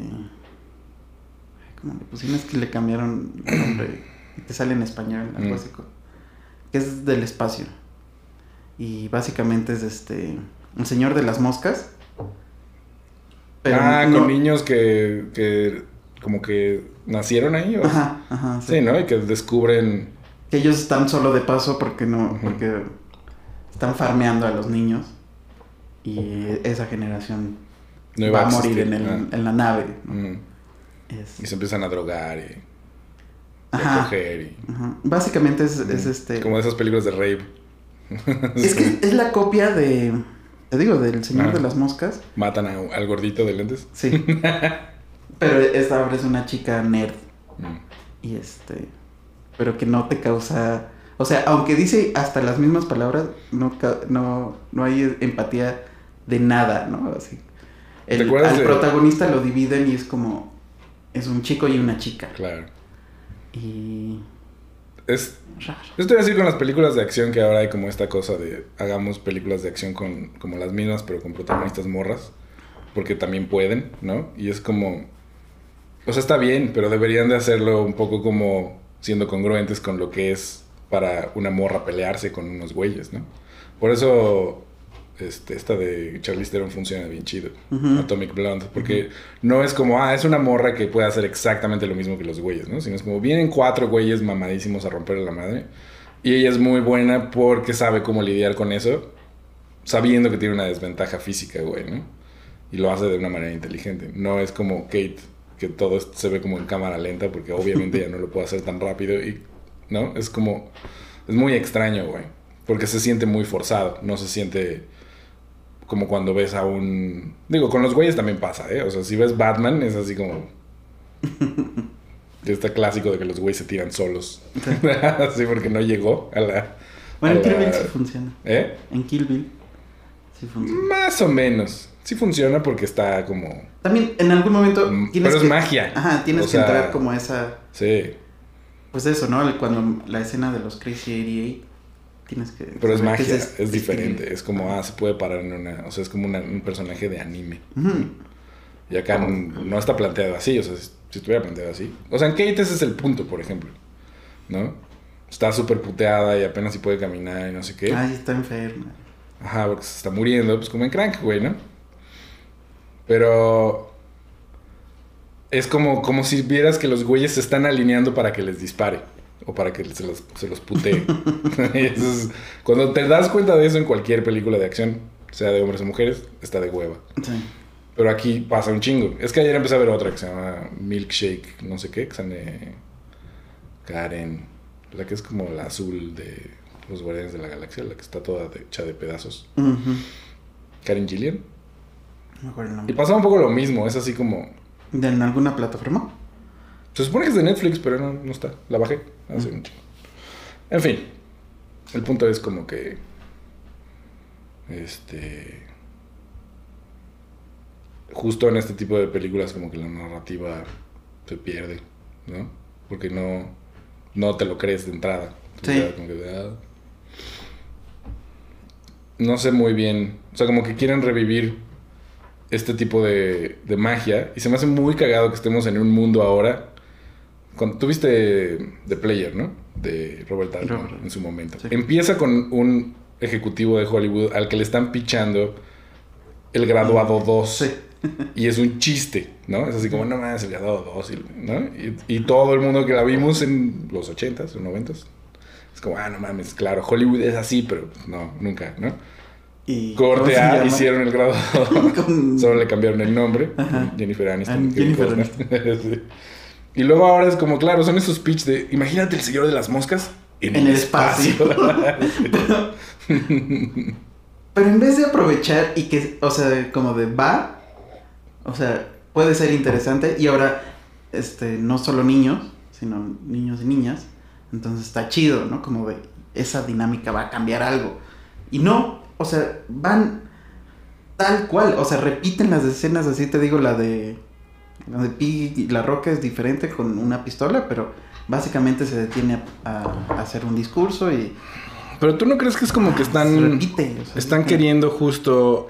¿Cómo le pusieron? Es que le cambiaron el nombre. y Te sale en español, algo Mm. así. Que es del espacio. Y básicamente es este. Un señor de las moscas. Ah, no- con niños que, que. Como que nacieron ahí, ¿o? Ajá, ajá. Sí, ¿no? Y que descubren. Que ellos están solo de paso porque no. Porque están farmeando a los niños. Y esa generación No va a morir existir. en, el- Ah. en la nave. ¿no? Es- Y se empiezan a drogar y. Ajá. coger y. Ajá. Básicamente es, es este. Como esas películas de rape. Es que es la copia de. Te digo, del Señor Ah. de las Moscas. Matan a- al gordito de lentes. Sí. pero esta ahora es una chica nerd. Mm. Y este. Pero que no te causa. O sea, aunque dice hasta las mismas palabras, no, no, no hay empatía de nada, ¿no? Así. ¿Te El, al de- protagonista lo dividen y es como. Es un chico y una chica. Claro. Y. Es, Raro. estoy así con las películas de acción que ahora hay como esta cosa de hagamos películas de acción con como las mismas pero con protagonistas morras porque también pueden, ¿no? Y es como o sea, está bien, pero deberían de hacerlo un poco como siendo congruentes con lo que es para una morra pelearse con unos güeyes, ¿no? Por eso este, esta de Charlize Theron funciona bien chido. Atomic Blonde, porque no es como, ah, es una morra que puede hacer exactamente lo mismo que los güeyes, ¿no? Sino es como, vienen cuatro güeyes mamadísimos a romperle la madre, y ella es muy buena porque sabe cómo lidiar con eso, sabiendo que tiene una desventaja física, güey, ¿no? Y lo hace de una manera inteligente. No es como Kate, que todo se ve como en cámara lenta, porque obviamente ella no lo puede hacer tan rápido, y, ¿no? Es como, es muy extraño, güey, porque se siente muy forzado, no se siente como cuando ves a un... Digo, con los güeyes también pasa, ¿eh? O sea, si ves Batman es así como... Está clásico de que los güeyes se tiran solos. Sí. porque no llegó a la... Bueno, en Kill la- Bill sí funciona. ¿Eh? En Kill Bill sí funciona. Más o menos. Sí funciona porque está como... También en algún momento Mm, tienes pero es que... magia. Ajá, tienes O que sea- entrar como esa... Sí, Pues eso, ¿no? Cuando la escena de los Crazy 88 tienes que... pero es magia, es diferente. Es como, ah, se puede parar en una... O sea, es como una- un personaje de anime. Y acá no está planteado así, o sea, si si estuviera planteado así. O sea, en Kate ese es el punto, por ejemplo. ¿No? Está súper puteada y apenas si puede caminar y no sé qué. Ay, está enferma. Ajá, porque se está muriendo, pues como en Crank, güey, ¿no? Pero es como, como si vieras que los güeyes se están alineando para que les dispare o para que se los, se los putee. Y es- cuando te das cuenta de eso en cualquier película de acción, sea de hombres o mujeres, está de hueva. Sí. Pero aquí pasa un chingo. Es que ayer empecé a ver otra que se llama Milkshake, no sé qué, que sale Karen, la que es como la azul de los Guardianes de la Galaxia, la que está toda hecha de pedazos. Karen Gillian. No me acuerdo el Y nombre. pasa un poco lo mismo, es así como... ¿De en alguna plataforma? Se supone que es de Netflix, pero no, no está. La bajé hace un chingo. En fin, el punto es como que... Este... Justo en este tipo de películas como que la narrativa se pierde, ¿no? Porque no, no te lo crees de entrada. Sí. Ya como que, ah. No sé muy bien. O sea, como que quieren revivir este tipo de, de magia. Y se me hace muy cagado que estemos en un mundo ahora. Cuando, tú viste The Player, ¿no? De Robert Altman Robert. en su momento. Sí. Empieza con un ejecutivo de Hollywood al que le están pichando el graduado 2. Sí. Y es un chiste, ¿no? Es así como, no más, el graduado 2, y- ¿no? Y, y todo el mundo que la vimos en los 80s o 90s Es como, ah, no mames, claro, Hollywood es así, pero no, nunca, ¿no? Y, ¿cómo Corte A, hicieron el grado Con- Solo le cambiaron el nombre. Ajá. Jennifer Aniston. Ah, Jennifer Costner. Sí. Y luego ahora es como, claro, son esos pitch de, imagínate el señor de las moscas en, el espacio. Pero en vez de aprovechar y que, o sea, como de va, o sea, puede ser interesante y ahora, este, no solo niños, sino niños y niñas, entonces está chido, ¿no? Como de esa dinámica va a cambiar algo. Y no, o sea, van tal cual, o sea, repiten las escenas, así te digo, la de, la de Piggy y la Roca es diferente con una pistola, pero básicamente se detiene a, a hacer un discurso y Pero tú no crees que es como que se están, repite. o sea, están queriendo justo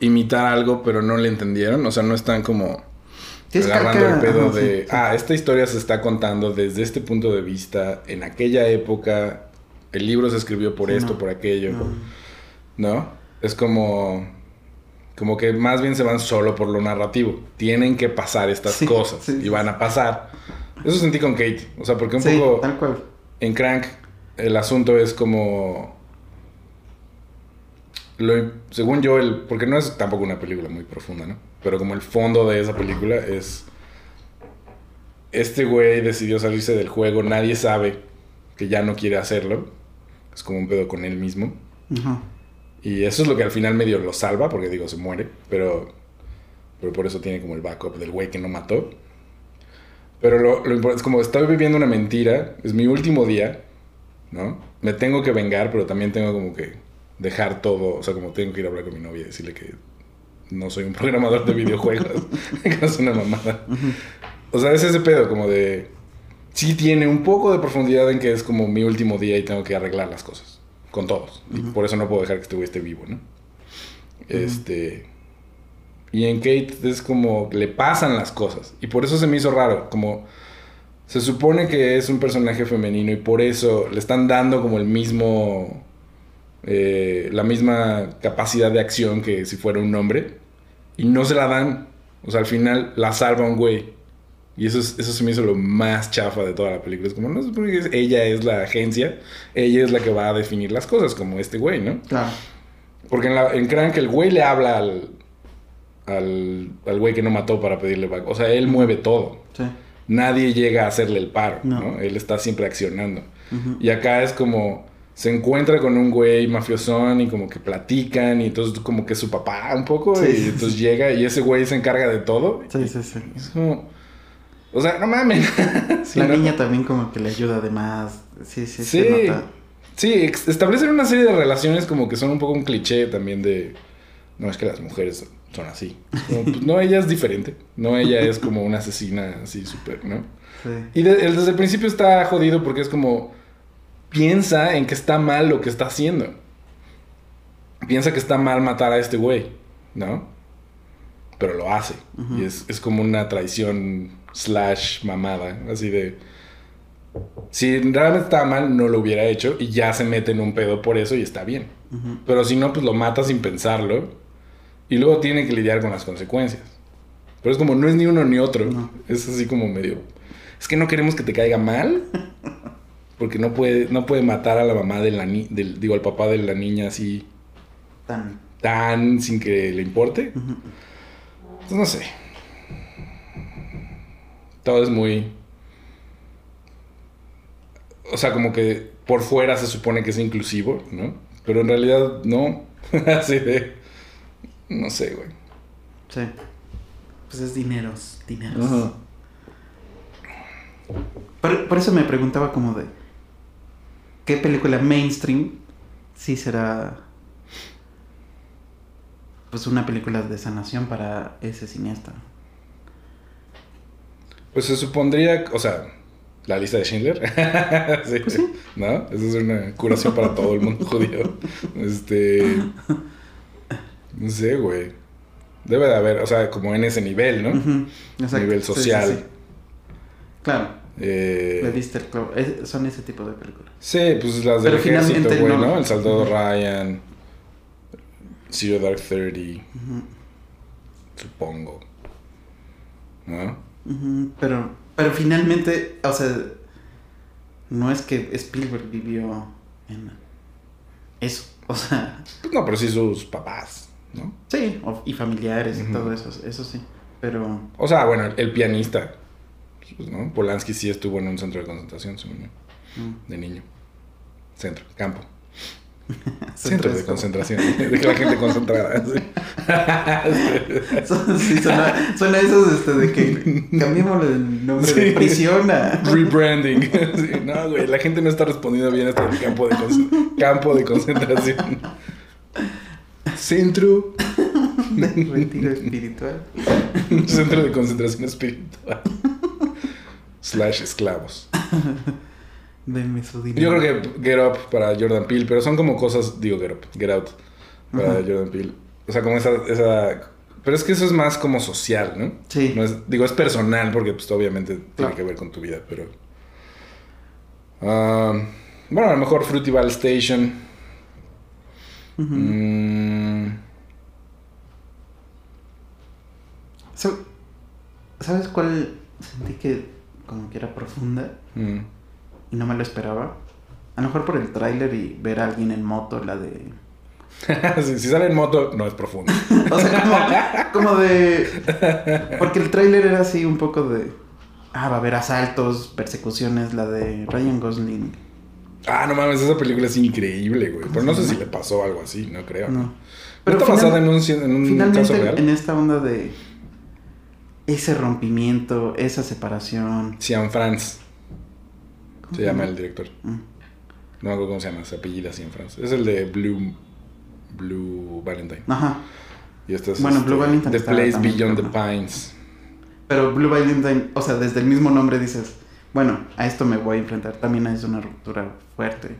imitar algo, pero no le entendieron. O sea, no están como Sí, es agarrando el pedo ajá, de, sí, sí. ah, esta historia se está contando desde este punto de vista, en aquella época, el libro se escribió por esto, no. por aquello, No. ¿no? Es como, como que más bien se van solo por lo narrativo. Tienen que pasar estas Sí, cosas sí, y van a pasar. Eso sentí con Kate, o sea, porque un Sí, poco tal cual. en Crank el asunto es como lo- según yo el porque no es tampoco una película muy profunda no pero como el fondo de esa película es este güey decidió salirse del juego nadie sabe que ya no quiere hacerlo es como un pedo con él mismo Ajá. Y eso es lo que al final medio lo salva porque digo se muere pero pero por eso tiene como el backup del güey que no mató pero lo, lo importante es como estoy viviendo una mentira, es mi último día, ¿no? Me tengo que vengar, pero también tengo como que dejar todo, o sea, como tengo que ir a hablar con mi novia y decirle que no soy un programador de videojuegos, que es una mamada. O sea, es ese pedo como de... Sí tiene un poco de profundidad en que es como mi último día y tengo que arreglar las cosas, con todos. Y por eso no puedo dejar que este güey esté vivo, ¿no? Este... Y en Kate es como le pasan las cosas. Y por eso se me hizo raro. Como se supone que es un personaje femenino y por eso le están dando como el mismo. eh, la misma capacidad de acción que si fuera un hombre. Y no se la dan. O sea, al final la salva un güey. Y eso, es- eso se me hizo lo más chafa de toda la película. Es como, no supone que ella es la agencia. Ella es la que va a definir las cosas, como este güey, ¿no? Claro. Porque en, la, en Crank el güey le habla al, al, al güey que no mató para pedirle back. O sea, él mueve todo. Sí. Nadie llega a hacerle el paro, ¿no? No. Él está siempre accionando. Y acá es como... Se encuentra con un güey mafiosón y como que platican y entonces como que es su papá un poco Sí, y sí, entonces llega y ese güey se encarga de todo. Sí, sí, sí. Es como... O sea, no mames. Sí, la ¿no? niña también como que le ayuda además. Sí, sí, Sí. se nota. Sí, establecen una serie de relaciones como que son un poco un cliché también de... No, es que las mujeres son así. Como, pues, no, ella es diferente. No, ella es como una asesina así súper, ¿no? Sí. Y de- el- desde el principio está jodido porque es como... Piensa en que está mal lo que está haciendo. Piensa que está mal matar a este güey, ¿no? Pero lo hace. Y es, es como una traición slash mamada. Así de... Si realmente estaba mal, no lo hubiera hecho y ya se mete en un pedo por eso y está bien. Pero si no, pues lo mata sin pensarlo y luego tiene que lidiar con las consecuencias. Pero es como, no es ni uno ni otro. No. Es así como medio... Es que no queremos que te caiga mal. Porque no puede, no puede matar a la mamá de la ni del, digo, al papá de la niña así Tan. tan sin que le importe. Ujú. Pues no sé. Todo es muy. O sea, como que por fuera se supone que es inclusivo, ¿no? Pero en realidad no. Así de. No sé, güey. Sí. Pues es dineros, dineros. Ajá. Por, por eso me preguntaba como de qué película mainstream sí será pues una película de sanación para ese cineasta. Pues se supondría, o sea, la lista de Schindler. sí, Pues sí. ¿No? Esa es una curación para todo el mundo judío. Este. No sé, güey. Debe de haber, o sea, como en ese nivel, ¿no? Exacto. Nivel social. sí. Claro, Eh, le diste el clavo. Es- son ese tipo de películas. Sí, pues las del Pero ejército, güey, no. ¿no? El Soldado Ujú. Ryan, Zero Dark Thirty, supongo. ¿No? Pero, pero finalmente, o sea, no es que Spielberg vivió en eso, o sea, Pues no, pero sí sus papás, ¿no? sí, y familiares y todo eso, eso sí, pero O sea, bueno, el pianista, pues, ¿no? Polanski sí estuvo en un centro de concentración, según yo, mm, de niño. Centro, campo. centro de concentración. De que la gente concentrada. sí. suena, suena esos este, de que cambiémosle el nombre de Sí. prisión a... Rebranding. Sí, no, güey, la gente no está respondiendo bien hasta el campo de, campo de concentración. Centro, de retiro espiritual. centro de concentración espiritual. Slash esclavos. Su Yo creo que Get Up para Jordan Peele, pero son como cosas, digo Get Up, Get Out para Ajá. Jordan Peele. O sea, como esa, esa... Pero es que eso es más como social, ¿no? Sí. No es, digo, es personal porque pues obviamente tiene Claro. que ver con tu vida, pero... Ah, bueno, a lo mejor Fruityval Station. Ujú. Mm, Sa- ¿Sabes cuál sentí que como que era profunda mm. Y no me lo esperaba? A lo mejor por el tráiler y ver a alguien en moto, la de... si, si sale en moto, no es profundo. O sea, como, como de... Porque el tráiler era así un poco de... Ah, va a haber asaltos, persecuciones, la de Ryan Gosling. Ah, no mames, esa película es increíble, güey. Pero no sé si le pasó algo así, no creo. No. Pero está final- basada en un, en un Finalmente, caso real. en esta onda de ese rompimiento, esa separación. Cian Franz ¿cómo se llama el director. Mm. No me acuerdo cómo se llama, se apellida Cian Franz. Es el de Blue, Blue Valentine. Ajá. Y este es Bueno, este, Blue Valentine The Place también, Beyond the. Pines. Pero Blue Valentine, o sea, desde el mismo nombre dices, bueno, a esto me voy a enfrentar. También es una ruptura fuerte.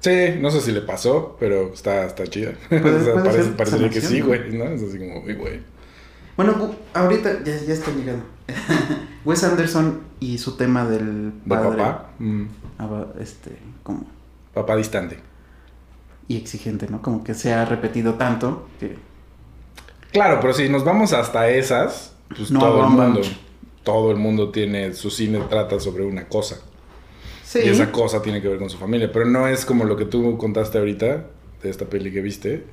Sí, no sé si le pasó, pero está, está chida. O sea, parece- parecería que sí, güey, ¿no? Es así como, uy, güey. Bueno, ahorita ya, ya está llegando. Wes Anderson y su tema del ¿De padre. papá? Mm, aba- Este, como. papá distante. Y exigente, ¿no? Como que se ha repetido tanto que. Claro, pero si nos vamos hasta esas, pues No todo el mundo, todo el mundo tiene, su cine trata sobre una cosa. Sí. Y esa cosa tiene que ver con su familia. Pero no es como lo que tú contaste ahorita, de esta peli que viste.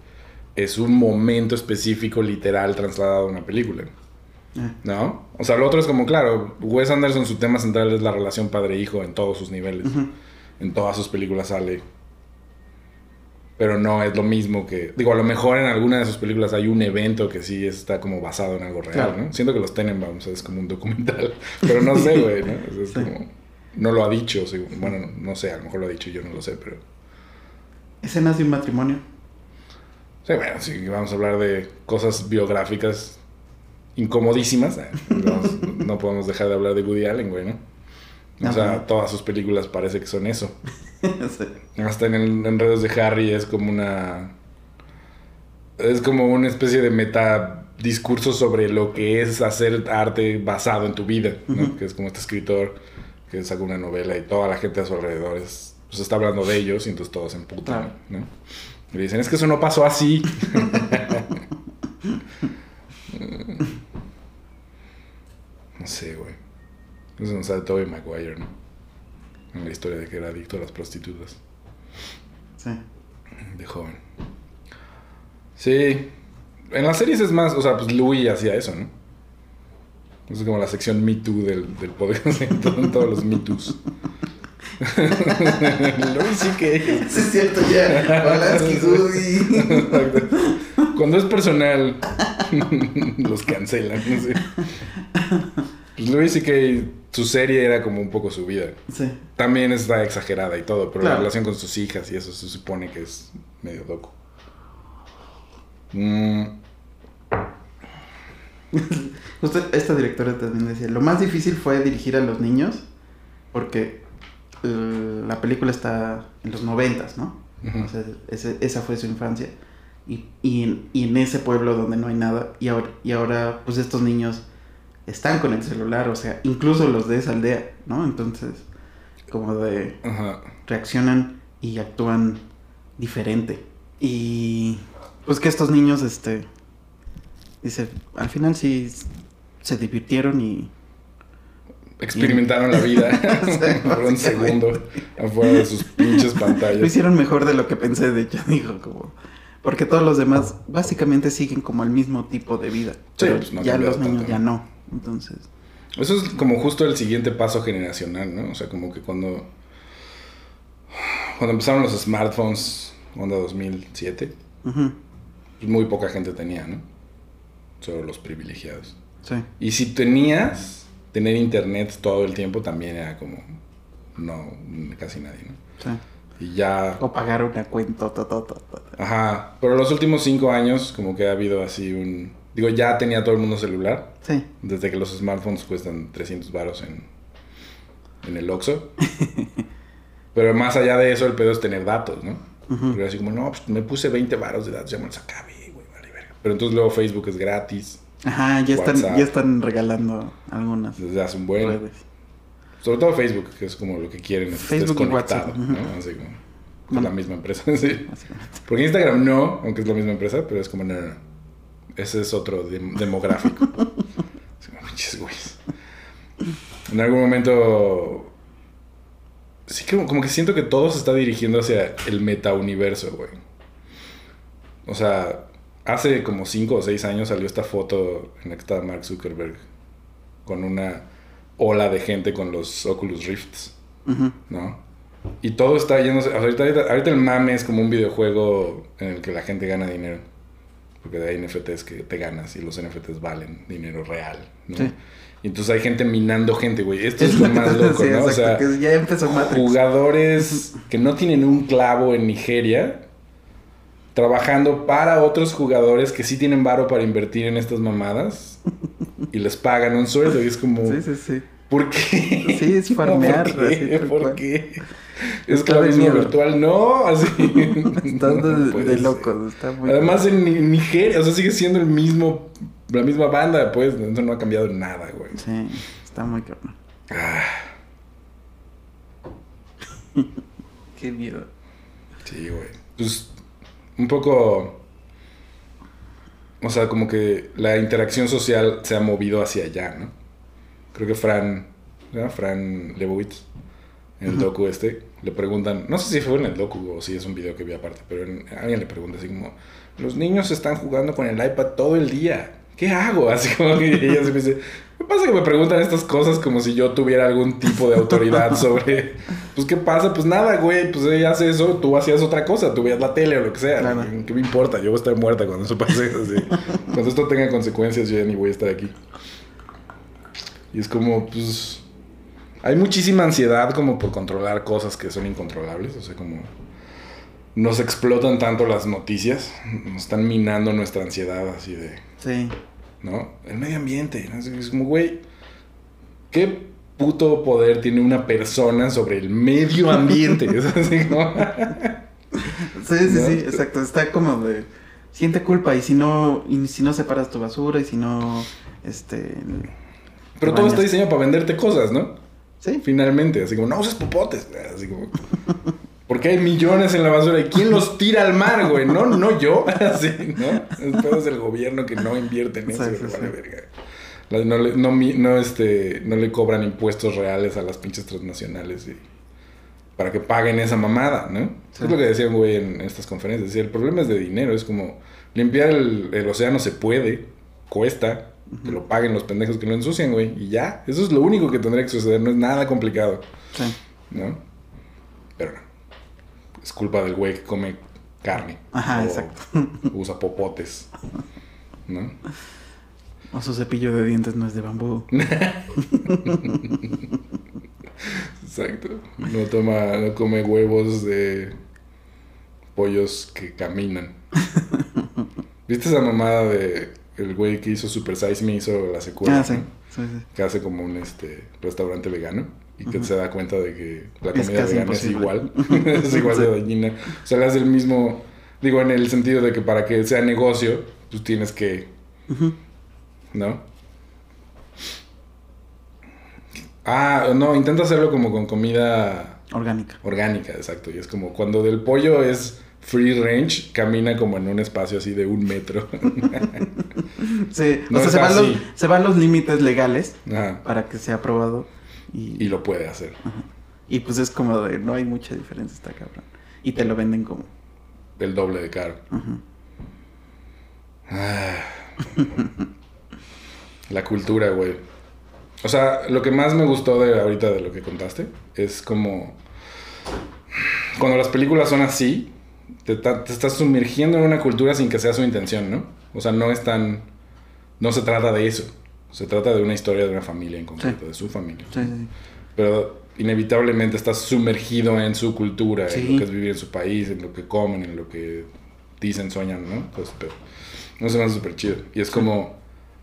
Es un momento específico, literal, trasladado a una película. Eh, ¿No? O sea, lo otro es como, claro, Wes Anderson, su tema central es la relación padre-hijo en todos sus niveles. En todas sus películas sale. Pero no es lo mismo que. Digo, a lo mejor en alguna de sus películas hay un evento que sí está como basado en algo real, Claro. ¿no? Siento que los Tenenbaums es como un documental. Pero no sé, güey, ¿no? O sea, es Sí. como. No lo ha dicho, según- bueno, no, no sé, a lo mejor lo ha dicho, yo no lo sé, pero. Escenas de un matrimonio. Sí, bueno, sí, vamos a hablar de cosas biográficas incomodísimas. eh, no podemos dejar de hablar de Woody Allen, güey, ¿no? O sea, todas sus películas parece que son eso. Sí. Hasta en el Enredos de Harry es como una. Es como una especie de meta discurso sobre lo que es hacer arte basado en tu vida, ¿no? Que es como este escritor que saca una novela y toda la gente a su alrededor es, pues está hablando de ellos y entonces todos se emputan. ¿no? Y dicen, es que eso no pasó así. no sé, güey. Eso nos sabe Tobey Maguire, ¿no? En la historia de que era adicto a las prostitutas Sí. de joven. Sí. En las series es más, o sea, pues Louis hacía eso, ¿no? Es como la sección Me Too del, del podcast, en todos los Me Toos. Louis sí que... Sí, es cierto, ya. Exacto. Cuando es personal, los cancelan. No. Pues Louis sí que su serie era como un poco su vida. Sí. También está exagerada y todo, pero la relación con sus hijas y eso se supone que es medio loco. Mm, Justo esta directora también decía, lo más difícil fue dirigir a los niños porque eh, la película está en los noventas, ¿no? O sea, ese- esa fue su infancia. Y, y en ese pueblo donde no hay nada, y ahora, y ahora pues estos niños están con el celular, o sea, incluso los de esa aldea, ¿no? Entonces, como de ajá. reaccionan y actúan diferente. Y pues que estos niños, este, dice, al final sí se divirtieron y experimentaron la vida por un segundo afuera de sus pinches Lo pantallas. hicieron mejor de lo que pensé, de hecho, dijo como... Porque todos los demás básicamente siguen como el mismo tipo de vida. Sí, pero pues no ya los niños tanto. ya no. Entonces, Eso es como justo el siguiente paso generacional, ¿no? O sea, como que cuando. Cuando empezaron los smartphones, onda 2007, ujú, pues muy poca gente tenía, ¿no? Solo los privilegiados. sí. Y si tenías, tener internet todo el tiempo también era como. No, casi nadie, ¿no? Sí. Y ya. O pagar una cuenta. ta, ta, ta, ta. Ajá. Pero los últimos cinco años, como que ha habido así un. Digo, ya tenía todo el mundo celular. Sí. Desde que los smartphones cuestan 300 varos en, en el Oxxo. Pero más allá de eso, el pedo es tener datos, ¿no? Pero así como, no, pues me puse 20 varos de datos, ya me los acabé, güey, vale, verga. Pero entonces luego Facebook es gratis Ajá, ya están, ya están regalando algunas desde hace un buen. redes. Sobre todo Facebook, que es como lo que quieren, es que estés Facebook y WhatsApp, ¿no? ujú. Así como, es Bueno. la misma empresa, sí. Porque Instagram no, aunque es la misma empresa, pero es como, no, no, no. Ese es otro dem- demográfico. En algún momento. Sí, como, como que siento que todo se está dirigiendo hacia el metauniverso, güey. O sea, hace como 5 o 6 años salió esta foto en la que estaba Mark Zuckerberg con una ola de gente con los Oculus Rifts. ¿no? Y todo está yéndose. ahorita el mame es como un videojuego en el que la gente gana dinero. Porque hay NFTs que te ganas y los NFTs valen dinero real, ¿no? Sí. Y entonces hay gente minando gente, güey. Esto es lo que más loco, ¿no? O sea, que ya empezó Matrix. jugadores que no tienen un clavo en Nigeria trabajando para otros jugadores que sí tienen varo para invertir en estas mamadas y les pagan un sueldo y es como Sí, sí, sí. ¿Por qué? Sí, es farmear, ¿Por qué? ¿Por qué? Esclavismo virtual, no, así. Está No de, puede de ser. locos. Está muy Además en Ni- Nigeria, o sea, sigue siendo el mismo, la misma banda, pues, eso no ha cambiado nada, güey. Sí, está muy cabrón. Ah, Qué miedo. sí, güey. Pues, un poco, o sea, como que la interacción social se ha movido hacia allá, ¿no? Creo que Fran, ¿no? Fran Lebowitz, en el docu este, le preguntan, no sé si fue en el docu o si es un video que vi aparte, pero en- alguien le pregunta así como, los niños están jugando con el iPad todo el día, ¿qué hago? Así como que ella se me dice, ¿qué pasa que me preguntan estas cosas como si yo tuviera algún tipo de autoridad sobre, pues qué pasa? Pues nada, güey, pues ella hace eso, tú hacías otra cosa, tú veías la tele o lo que sea, Claro. ¿qué me importa? Yo voy a estar muerta cuando eso pase, así. cuando esto tenga consecuencias yo ya ni voy a estar aquí. Y es como, pues... Hay muchísima ansiedad como por controlar cosas que son incontrolables. O sea, como... Nos explotan tanto las noticias. Nos están minando nuestra ansiedad así de... Sí. ¿No? El medio ambiente. ¿no? Es- como, güey... ¿Qué puto poder tiene una persona sobre el medio ambiente? Es así como... Sí, sí, ¿No? sí, exacto. Está como de. Siente culpa y si no, y si no separas tu basura y si no. Este. Pero todo está diseñado para venderte cosas, ¿no? Sí. Finalmente, así como, no uses popotes. Así como, porque hay millones en la basura y quién los tira al mar, güey. No, no yo. Así, ¿no? Pedo es el gobierno que no invierte en eso. Sí, le sí, vale verga. No le, no, no, este, no le cobran impuestos reales a las pinches transnacionales y- para que paguen esa mamada, ¿no? Es lo que decía un güey en estas conferencias. Decía, el problema es de dinero. Es como, limpiar el, el océano se puede, cuesta, que lo paguen los pendejos que lo ensucian, güey. Y ya, eso es lo único que tendría que suceder. No es nada complicado. Sí. ¿no? Pero no. Es culpa del güey que come carne. Ajá, o exacto. Usa popotes. ¿No? O su cepillo de dientes no es de bambú. Exacto. No toma, no come huevos de pollos que caminan. ¿Viste esa mamada de el güey que hizo Super Size Me hizo la secuela? Ah, sí. ¿no? Sí, sí. Que hace como un este restaurante vegano y que se da cuenta de que la comida vegana es igual. es igual de dañina. O sea, le hace el mismo. Digo, en el sentido de que para que sea negocio, pues tienes que. ¿No? Ah, no, intenta hacerlo como con comida Orgánica. orgánica, exacto. Y es como cuando del pollo es free range, camina como en un espacio así de un metro. No o sea, se van, los, así. se van los límites legales Ajá. para que sea aprobado. Y, Y lo puede hacer. ajá. Y pues es como de, no hay mucha diferencia, está cabrón. Y te lo venden como... El doble de caro. ajá. Ah. La cultura, güey. O sea, lo que más me gustó de ahorita de lo que contaste es como cuando las películas son así, te, te estás sumergiendo en una cultura sin que sea su intención, ¿no? O sea, no es tan no se trata de eso. Se trata de una historia de una familia en concreto, Sí. de su familia. Sí, sí. Pero inevitablemente estás sumergido en su cultura, en lo que es vivir en su país, en lo que comen, en lo que dicen, sueñan, ¿no? Entonces, pero, no se me hace súper chido. Y es como,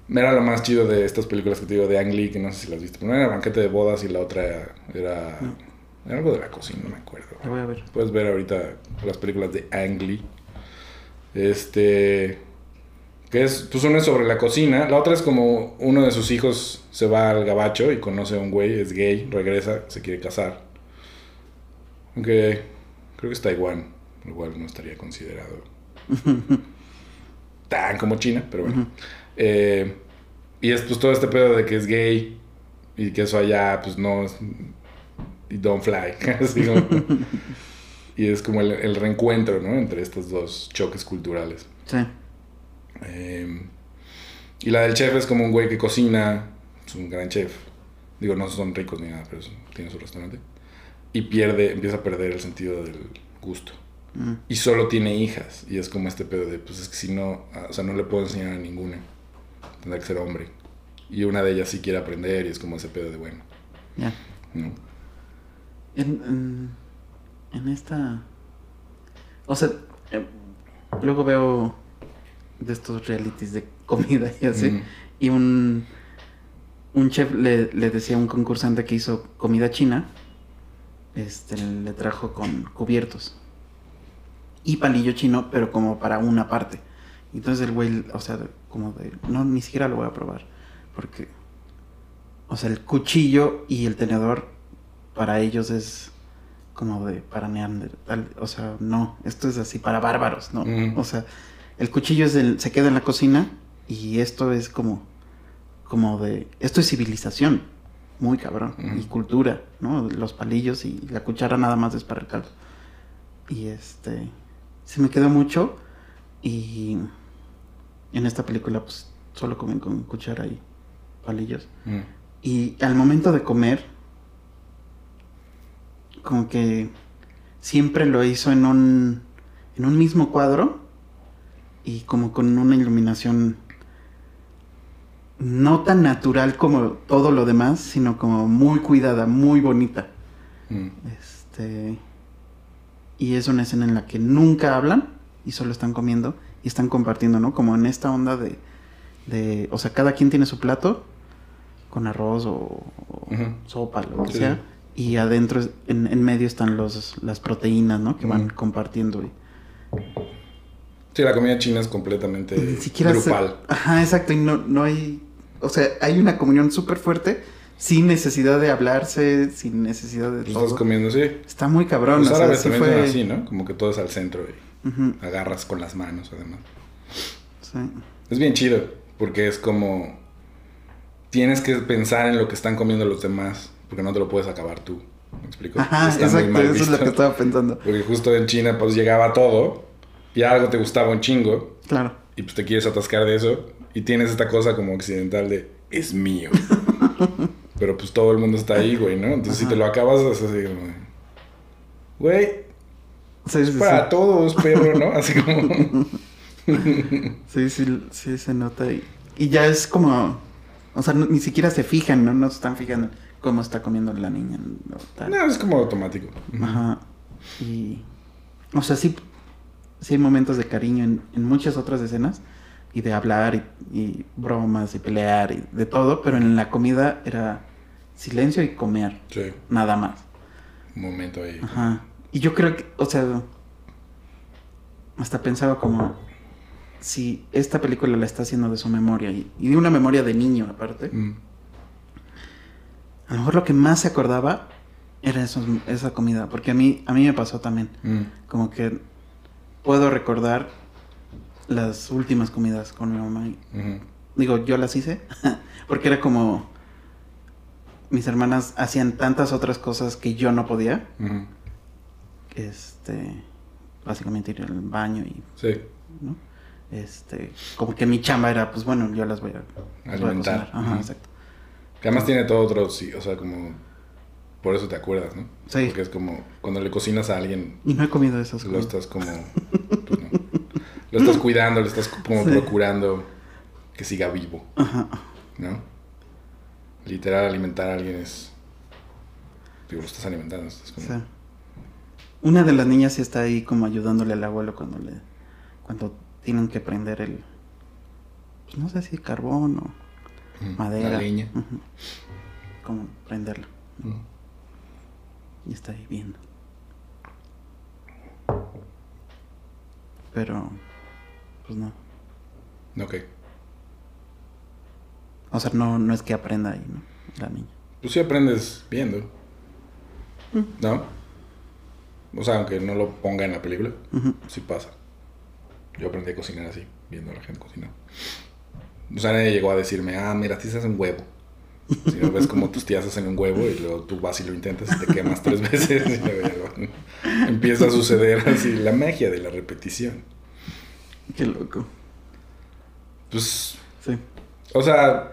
era lo más chido de estas películas que te digo de Ang Lee, que no sé si las viste. Una era Banquete de Bodas y la otra era, era algo de la cocina, no me acuerdo. La voy a ver. Puedes ver ahorita las películas de Ang Lee. Este. Que es, pues una es sobre la cocina. La otra es como uno de sus hijos se va al gabacho y conoce a un güey, es gay, regresa, se quiere casar. Aunque creo que es Taiwán, lo cual no estaría considerado tan como China, pero bueno. Eh, y es pues todo este pedo de que es gay y que eso allá pues no es... Y don't fly. así como- y es como el, el reencuentro, ¿no? Entre estos dos choques culturales. Sí. Eh, y la del chef es como un güey que cocina, es un gran chef. Digo, no son ricos ni nada, pero es- tiene su restaurante. Y pierde, empieza a perder el sentido del gusto. Mm. Y solo tiene hijas. Y es como este pedo de, pues es que si no, ah, o sea, no le puedo enseñar a ninguna. Tendrá que ser hombre. Y una de ellas sí quiere aprender y es como ese pedo de, bueno, Ya. ¿no? En, en, en esta... O sea, eh, luego veo de estos realities de comida y así. Y un, un chef le, le decía a un concursante que hizo comida china, este, le trajo con cubiertos. Y palillo chino, pero como para una parte. Entonces el güey, o sea, como de, no, ni siquiera lo voy a probar. Porque, o sea, el cuchillo y el tenedor para ellos es como de para neandertal. O sea, no, esto es así para bárbaros, ¿no? O sea, el cuchillo es del, se queda en la cocina y esto es como, como de, esto es civilización, muy cabrón, y cultura, ¿no? Los palillos y la cuchara nada más es para el caldo. Y este, se me quedó mucho y en esta película pues solo comen con cuchara y palillos. Mm. Y al momento de comer, como que siempre lo hizo en un, en un mismo cuadro y como con una iluminación no tan natural como todo lo demás, sino como muy cuidada, muy bonita. Mm. Este, y es una escena en la que nunca hablan y solo están comiendo y están compartiendo, ¿no? Como en esta onda de, de o sea, cada quien tiene su plato con arroz o, sopa, lo que Sí, sea. Y adentro, en, en medio están los, las proteínas, ¿no? Que van compartiendo. Y, Sí, la comida china es completamente ni siquiera se- grupal. Ajá, exacto. Y no, no hay... O sea, hay una comunión súper fuerte sin necesidad de hablarse, sin necesidad de Pues todo. estás comiendo, sí. Está muy cabrón. Los o sea, árabes sí también fue- son así, ¿no? Como que todo es al centro y agarras con las manos, además. sí. Es bien chido, porque es como... Tienes que pensar en lo que están comiendo los demás, porque no te lo puedes acabar tú. ¿Me explico? Ajá, Está exacto, eso es lo que estaba pensando. Porque justo en China, pues llegaba todo, y algo te gustaba un chingo, Claro. y pues te quieres atascar de eso, y tienes esta cosa como occidental de, es mío. Pero pues todo el mundo está ahí, güey, ¿no? Entonces si te lo acabas, es así como... Güey, Sí, sí, para sí. todos, perro, ¿no? Así como... Sí, sí, sí se nota. Y, y ya es como. O sea, no- ni siquiera se fijan, ¿no? No se están fijando cómo está comiendo la niña. ¿no? Tal. No, es como automático. Ajá. Y. O sea, sí. Sí hay momentos de cariño en, en muchas otras escenas. Y de hablar y, y bromas y pelear y de todo. Pero en la comida era silencio y comer. Sí, Nada más. un momento ahí. Ajá. Y yo creo que, o sea, hasta pensaba como si esta película la está haciendo de su memoria y, y de una memoria de niño aparte, Mm. a lo mejor lo que más se acordaba era esos- esa comida, porque a mí, a mí me pasó también, Mm. como que puedo recordar las últimas comidas con mi mamá. y- Ujú. digo, yo las hice, porque era como mis hermanas hacían tantas otras cosas que yo no podía. Ujú. Este, básicamente ir al baño y, Sí. ¿no? Este, como que mi chamba era, pues bueno, yo las voy a, las voy a Alimentar. Ajá, exacto. Que además tiene todo otro, sí, o sea, como... Por eso te acuerdas, ¿no? Sí. Porque es como cuando le cocinas a alguien, Y no he comido esas lo cosas. estás como... pues no. Lo estás cuidando, lo estás como Sí. procurando que siga vivo, Ajá. ¿no? Literal, alimentar a alguien es... Digo, lo estás alimentando, estás como... Sí. Una de las niñas sí está ahí como ayudándole al abuelo cuando le cuando tienen que prender el pues no sé si carbón o Ujú. madera. La leña. Como prenderla. Ujú. Y está ahí viendo. Pero pues no. Ok. O sea, no, no es que aprenda ahí, ¿no? La niña. Pues sí aprendes viendo, Mm. ¿no? O sea, aunque no lo ponga en la película, Ujú. sí pasa. Yo aprendí a cocinar así, viendo a la gente cocinar. O sea, nadie llegó a decirme, ah, mira, ti se hace un huevo. Si no ves como tus tías hacen un huevo y luego tú vas y lo intentas y te quemas tres veces y luego ya lo- empieza a suceder así la magia de la repetición. Qué loco. Pues, Sí. o sea,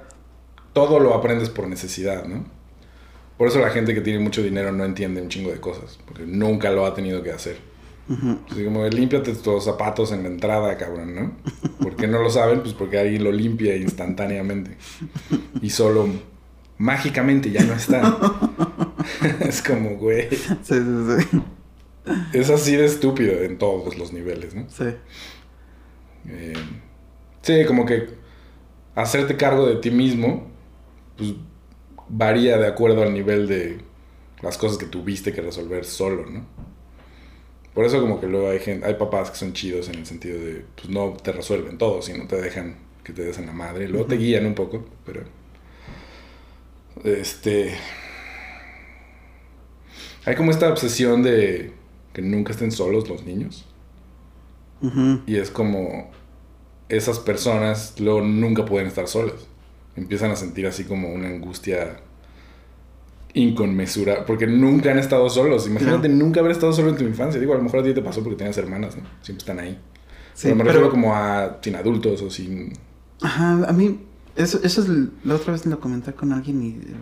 todo lo aprendes por necesidad, ¿no? Por eso la gente que tiene mucho dinero no entiende un chingo de cosas, porque nunca lo ha tenido que hacer. Así como, límpiate tus zapatos en la entrada, cabrón, ¿no? ¿Por qué no lo saben? Pues porque alguien lo limpia instantáneamente. Y solo mágicamente ya no está. es como, güey. Sí, sí, sí. Es así de estúpido en todos los niveles, ¿no? Sí. Eh, sí, como que hacerte cargo de ti mismo, pues varía de acuerdo al nivel de las cosas que tuviste que resolver solo, ¿no? Por eso como que luego hay gente, hay papás que son chidos en el sentido de, pues no te resuelven todo, sino te dejan que te des en la madre, luego te guían un poco, pero este hay como esta obsesión de que nunca estén solos los niños. Y es como esas personas luego nunca pueden estar solas. Empiezan a sentir así como una angustia inconmensurable. Porque nunca han estado solos. Imagínate nunca haber estado solo en tu infancia. Digo, a lo mejor a ti te pasó porque tenías hermanas, ¿no? Siempre están ahí. Sí, pero me pero- refiero como a sin adultos o sin... Ajá, a mí, eso, eso es, la otra vez lo comenté con alguien y, eh,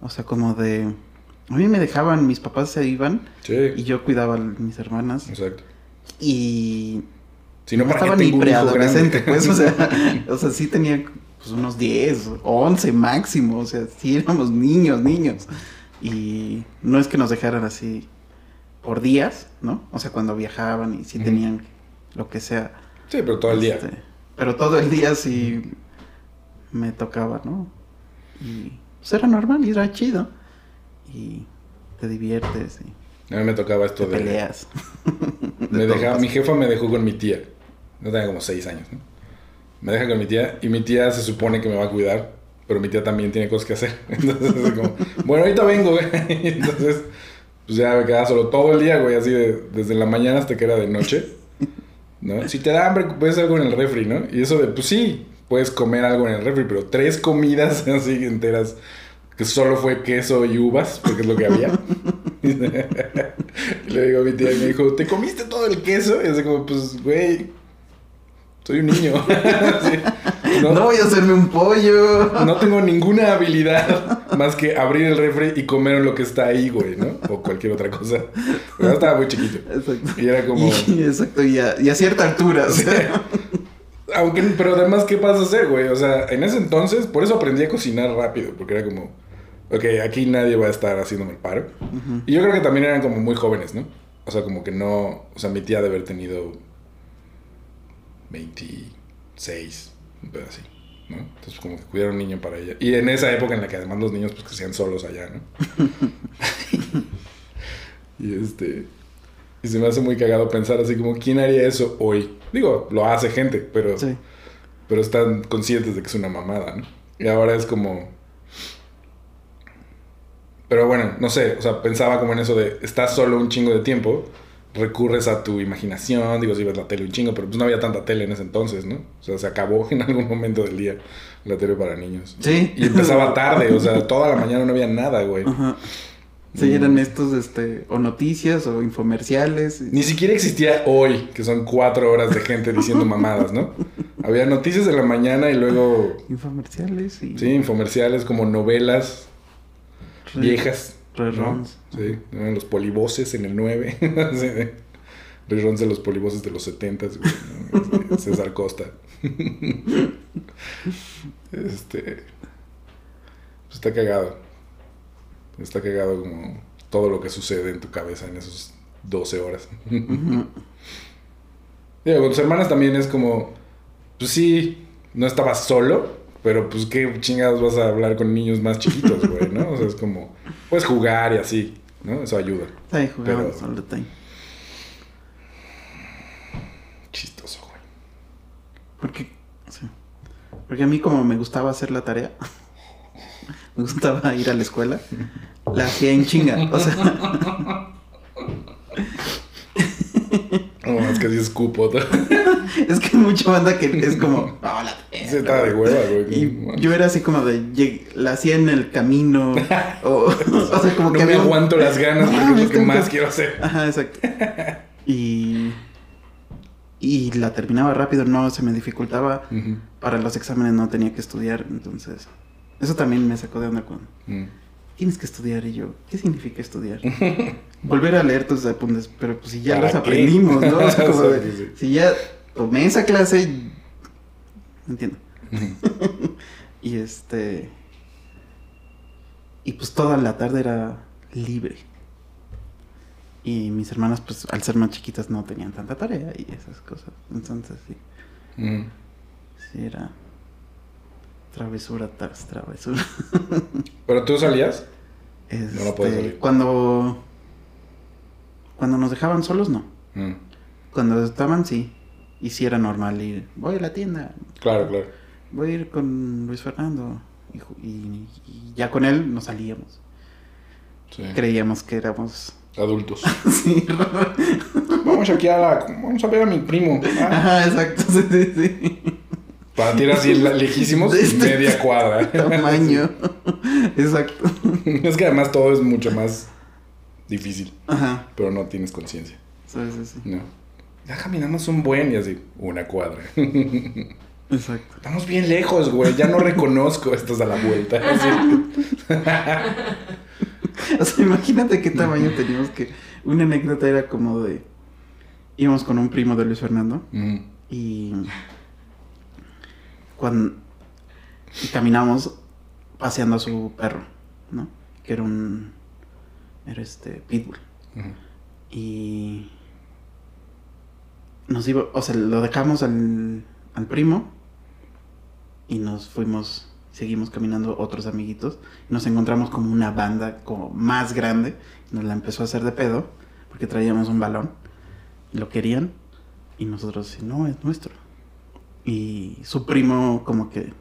o sea, como de, a mí me dejaban, mis papás se iban Sí, y yo cuidaba a mis hermanas exacto. y Si no, no ¿para qué estaba ni preadolescente, pues, o sea, o sea, sí tenía pues, unos 10, 11 máximo, o sea, sí éramos niños, niños. Y no es que nos dejaran así por días, ¿no? O sea, cuando viajaban y sí tenían lo que sea. Sí, pero todo el día. Este, pero todo el día sí me tocaba, ¿no? Y pues era normal y era chido. Y te diviertes y A mí me tocaba te esto de... peleas. Me De dejaba, mi jefa me dejó con mi tía. No tenía como seis años, ¿no? Me deja con mi tía y mi tía se supone que me va a cuidar, pero mi tía también tiene cosas que hacer. Entonces, es como, bueno, ahorita vengo, güey. Entonces, pues ya me quedaba solo todo el día, güey, así de, desde la mañana hasta que era de noche. ¿No? Si te da hambre, puedes algo en el refri, ¿no? Y eso de, pues sí, puedes comer algo en el refri, pero tres comidas así enteras que solo fue queso y uvas, porque es lo que había. Y le digo a mi tía y me dijo, ¿te comiste todo el queso? Y así como, pues, güey, soy un niño. Sí. No, no, voy a hacerme un pollo. no tengo ninguna habilidad más que abrir el refri y comer lo que está ahí, güey, ¿no? O cualquier otra cosa. Pero estaba muy chiquito. Exacto. Y era como... Y, exacto, y a, y a cierta altura. o sea. Aunque, pero además, ¿qué vas a hacer, güey? O sea, en ese entonces, por eso aprendí a cocinar rápido, porque era como, ok, aquí nadie va a estar haciéndome el paro. Y yo creo que también eran como muy jóvenes, ¿no? O sea, como que no, o sea, mi tía debe haber tenido 26, un pedo así, ¿no? Entonces, como que cuidar a un niño para ella. Y en esa época en la que además los niños, pues, crecían solos allá, ¿no? y este... Y se me hace muy cagado pensar así como, ¿quién haría eso hoy? Digo, lo hace gente, pero Sí. pero están conscientes de que es una mamada, ¿no? Y ahora es como... Pero bueno, no sé, o sea, pensaba como en eso de, estás solo un chingo de tiempo recurres a tu imaginación, digo, si ves la tele un chingo, pero pues no había tanta tele en ese entonces, ¿no? O sea, se acabó en algún momento del día la tele para niños. Sí. Y empezaba tarde, o sea, toda la mañana no había nada, güey. Ajá. Sí, eran estos, este, o noticias o infomerciales. Ni siquiera existía hoy, que son cuatro horas de gente diciendo mamadas, ¿no? Había noticias de la mañana y luego, Infomerciales y... sí, infomerciales como novelas re- viejas. ¿no? Sí, eran los polivoces en el 9. sí, de- los polivoces de los 70, güey, ¿no? César Costa. este. pues está cagado. Está cagado como todo lo que sucede en tu cabeza en esos 12 horas. Digo, con tus hermanas también es como, pues sí, no estabas solo, pero pues qué chingados vas a hablar con niños más chiquitos, güey, ¿no? O sea, es como, puedes jugar y así, ¿no? Eso ayuda. Ahí jugábamos Pero- all the time. Chistoso, güey. Porque, sí. Porque a mí como me gustaba hacer la tarea, me gustaba ir a la escuela, la hacía en chinga. O sea, Así escupo. es que hay mucha banda que es como, la. Se está de hueva, güey. Y yo era así como de, la hacía en el camino, o, o sea, como no que me había aguanto las ganas No, porque es lo que más que- quiero hacer. Ajá, exacto. Y, y la terminaba rápido, no se me dificultaba. Para los exámenes no tenía que estudiar, entonces eso también me sacó de onda cuando Mm. Tienes que estudiar y yo, ¿qué significa estudiar? Volver a leer tus apuntes, pero pues si ya ¿Para los aprendimos, ¿no? O sea, como de, Sí, sí, sí. si ya tomé esa clase, no entiendo. Y este y pues toda la tarde era libre. Y mis hermanas, pues al ser más chiquitas, no tenían tanta tarea y esas cosas. Entonces, sí, Mm. sí era travesura tras travesura. ¿Pero tú salías? Este, No puedes salir. Cuando cuando nos dejaban solos, no. Mm. Cuando estaban, sí. Y sí era normal ir. Voy a la tienda. Claro, claro. Voy a ir con Luis Fernando. Y, ju- y- y ya con él nos salíamos. Sí. Creíamos que éramos. Adultos. sí. Vamos aquí a la... Vamos a ver a mi primo. Ah. Ajá, exacto. Sí, sí, sí. Para ti era así lejísimos, De este media cuadra. Tamaño. exacto. es que además todo es mucho más difícil, Ajá. pero no tienes conciencia. Sí, sí, sí. No. Ya caminamos un buen y así, una cuadra. Exacto. Estamos bien lejos, güey. Ya no reconozco. Esto es a la vuelta. Así. O sea, imagínate qué tamaño teníamos que. Una anécdota era como de. Íbamos con un primo de Luis Fernando. Y cuando y caminamos paseando a su perro, ¿no? Que era un era este pitbull y nos iba, o sea, lo dejamos al, al primo y nos fuimos, seguimos caminando otros amiguitos, nos encontramos como una banda como más grande, nos la empezó a hacer de pedo porque traíamos un balón, lo querían y nosotros, no, es nuestro. Y su primo como que,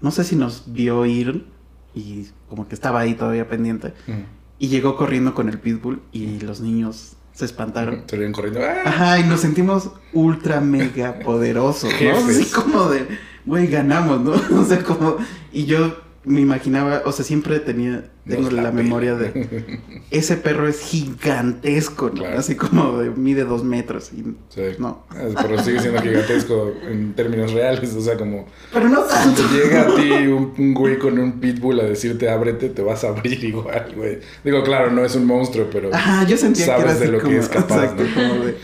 no sé si nos vio ir y como que estaba ahí todavía pendiente. Ujú. Y llegó corriendo con el pitbull y los niños se espantaron. Salieron corriendo. ¡Ah! Ajá, y nos sentimos ultra mega poderosos, ¿no? Así como de, güey, ganamos, ¿no? O sea, como, y yo me imaginaba, o sea, siempre tenía, tengo Nos la memoria de, ese perro es gigantesco, ¿no? Claro. Así como de, mide dos metros y, Sí. no. Ah, Pero sigue siendo gigantesco en términos reales. O sea, como Pero no tanto. si llega a ti un, un güey con un pitbull a decirte ábrete, te vas a abrir igual, güey. Digo, claro, no es un monstruo, pero. Ajá, yo sentía que era Sabes así de lo que es capaz, exacto, ¿no? como de,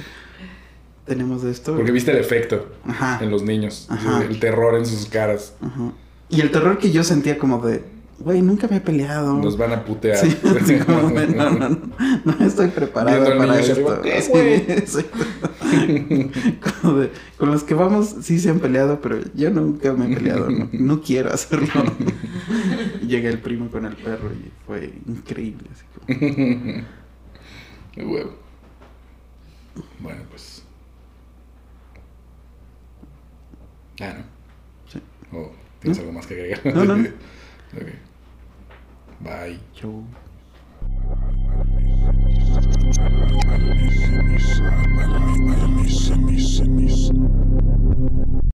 tenemos esto. Porque viste el efecto Ajá. en los niños. Ajá. El terror en sus caras. Ajá. Y el terror que yo sentía como de, güey, nunca me he peleado. Nos van a putear. Sí, así como de, no, no, no, no estoy preparado para esto. ¿qué, Así, güey? exacto. Como de, con los que vamos sí se han peleado, pero yo nunca me he peleado, no, no quiero hacerlo. Llega el primo con el perro y fue increíble. Así como, Qué huevo. Bueno, pues. Ah, ¿no? Sí. ¿O ¿Tienes algo más que agregar? No, no. no. Bye. Chau.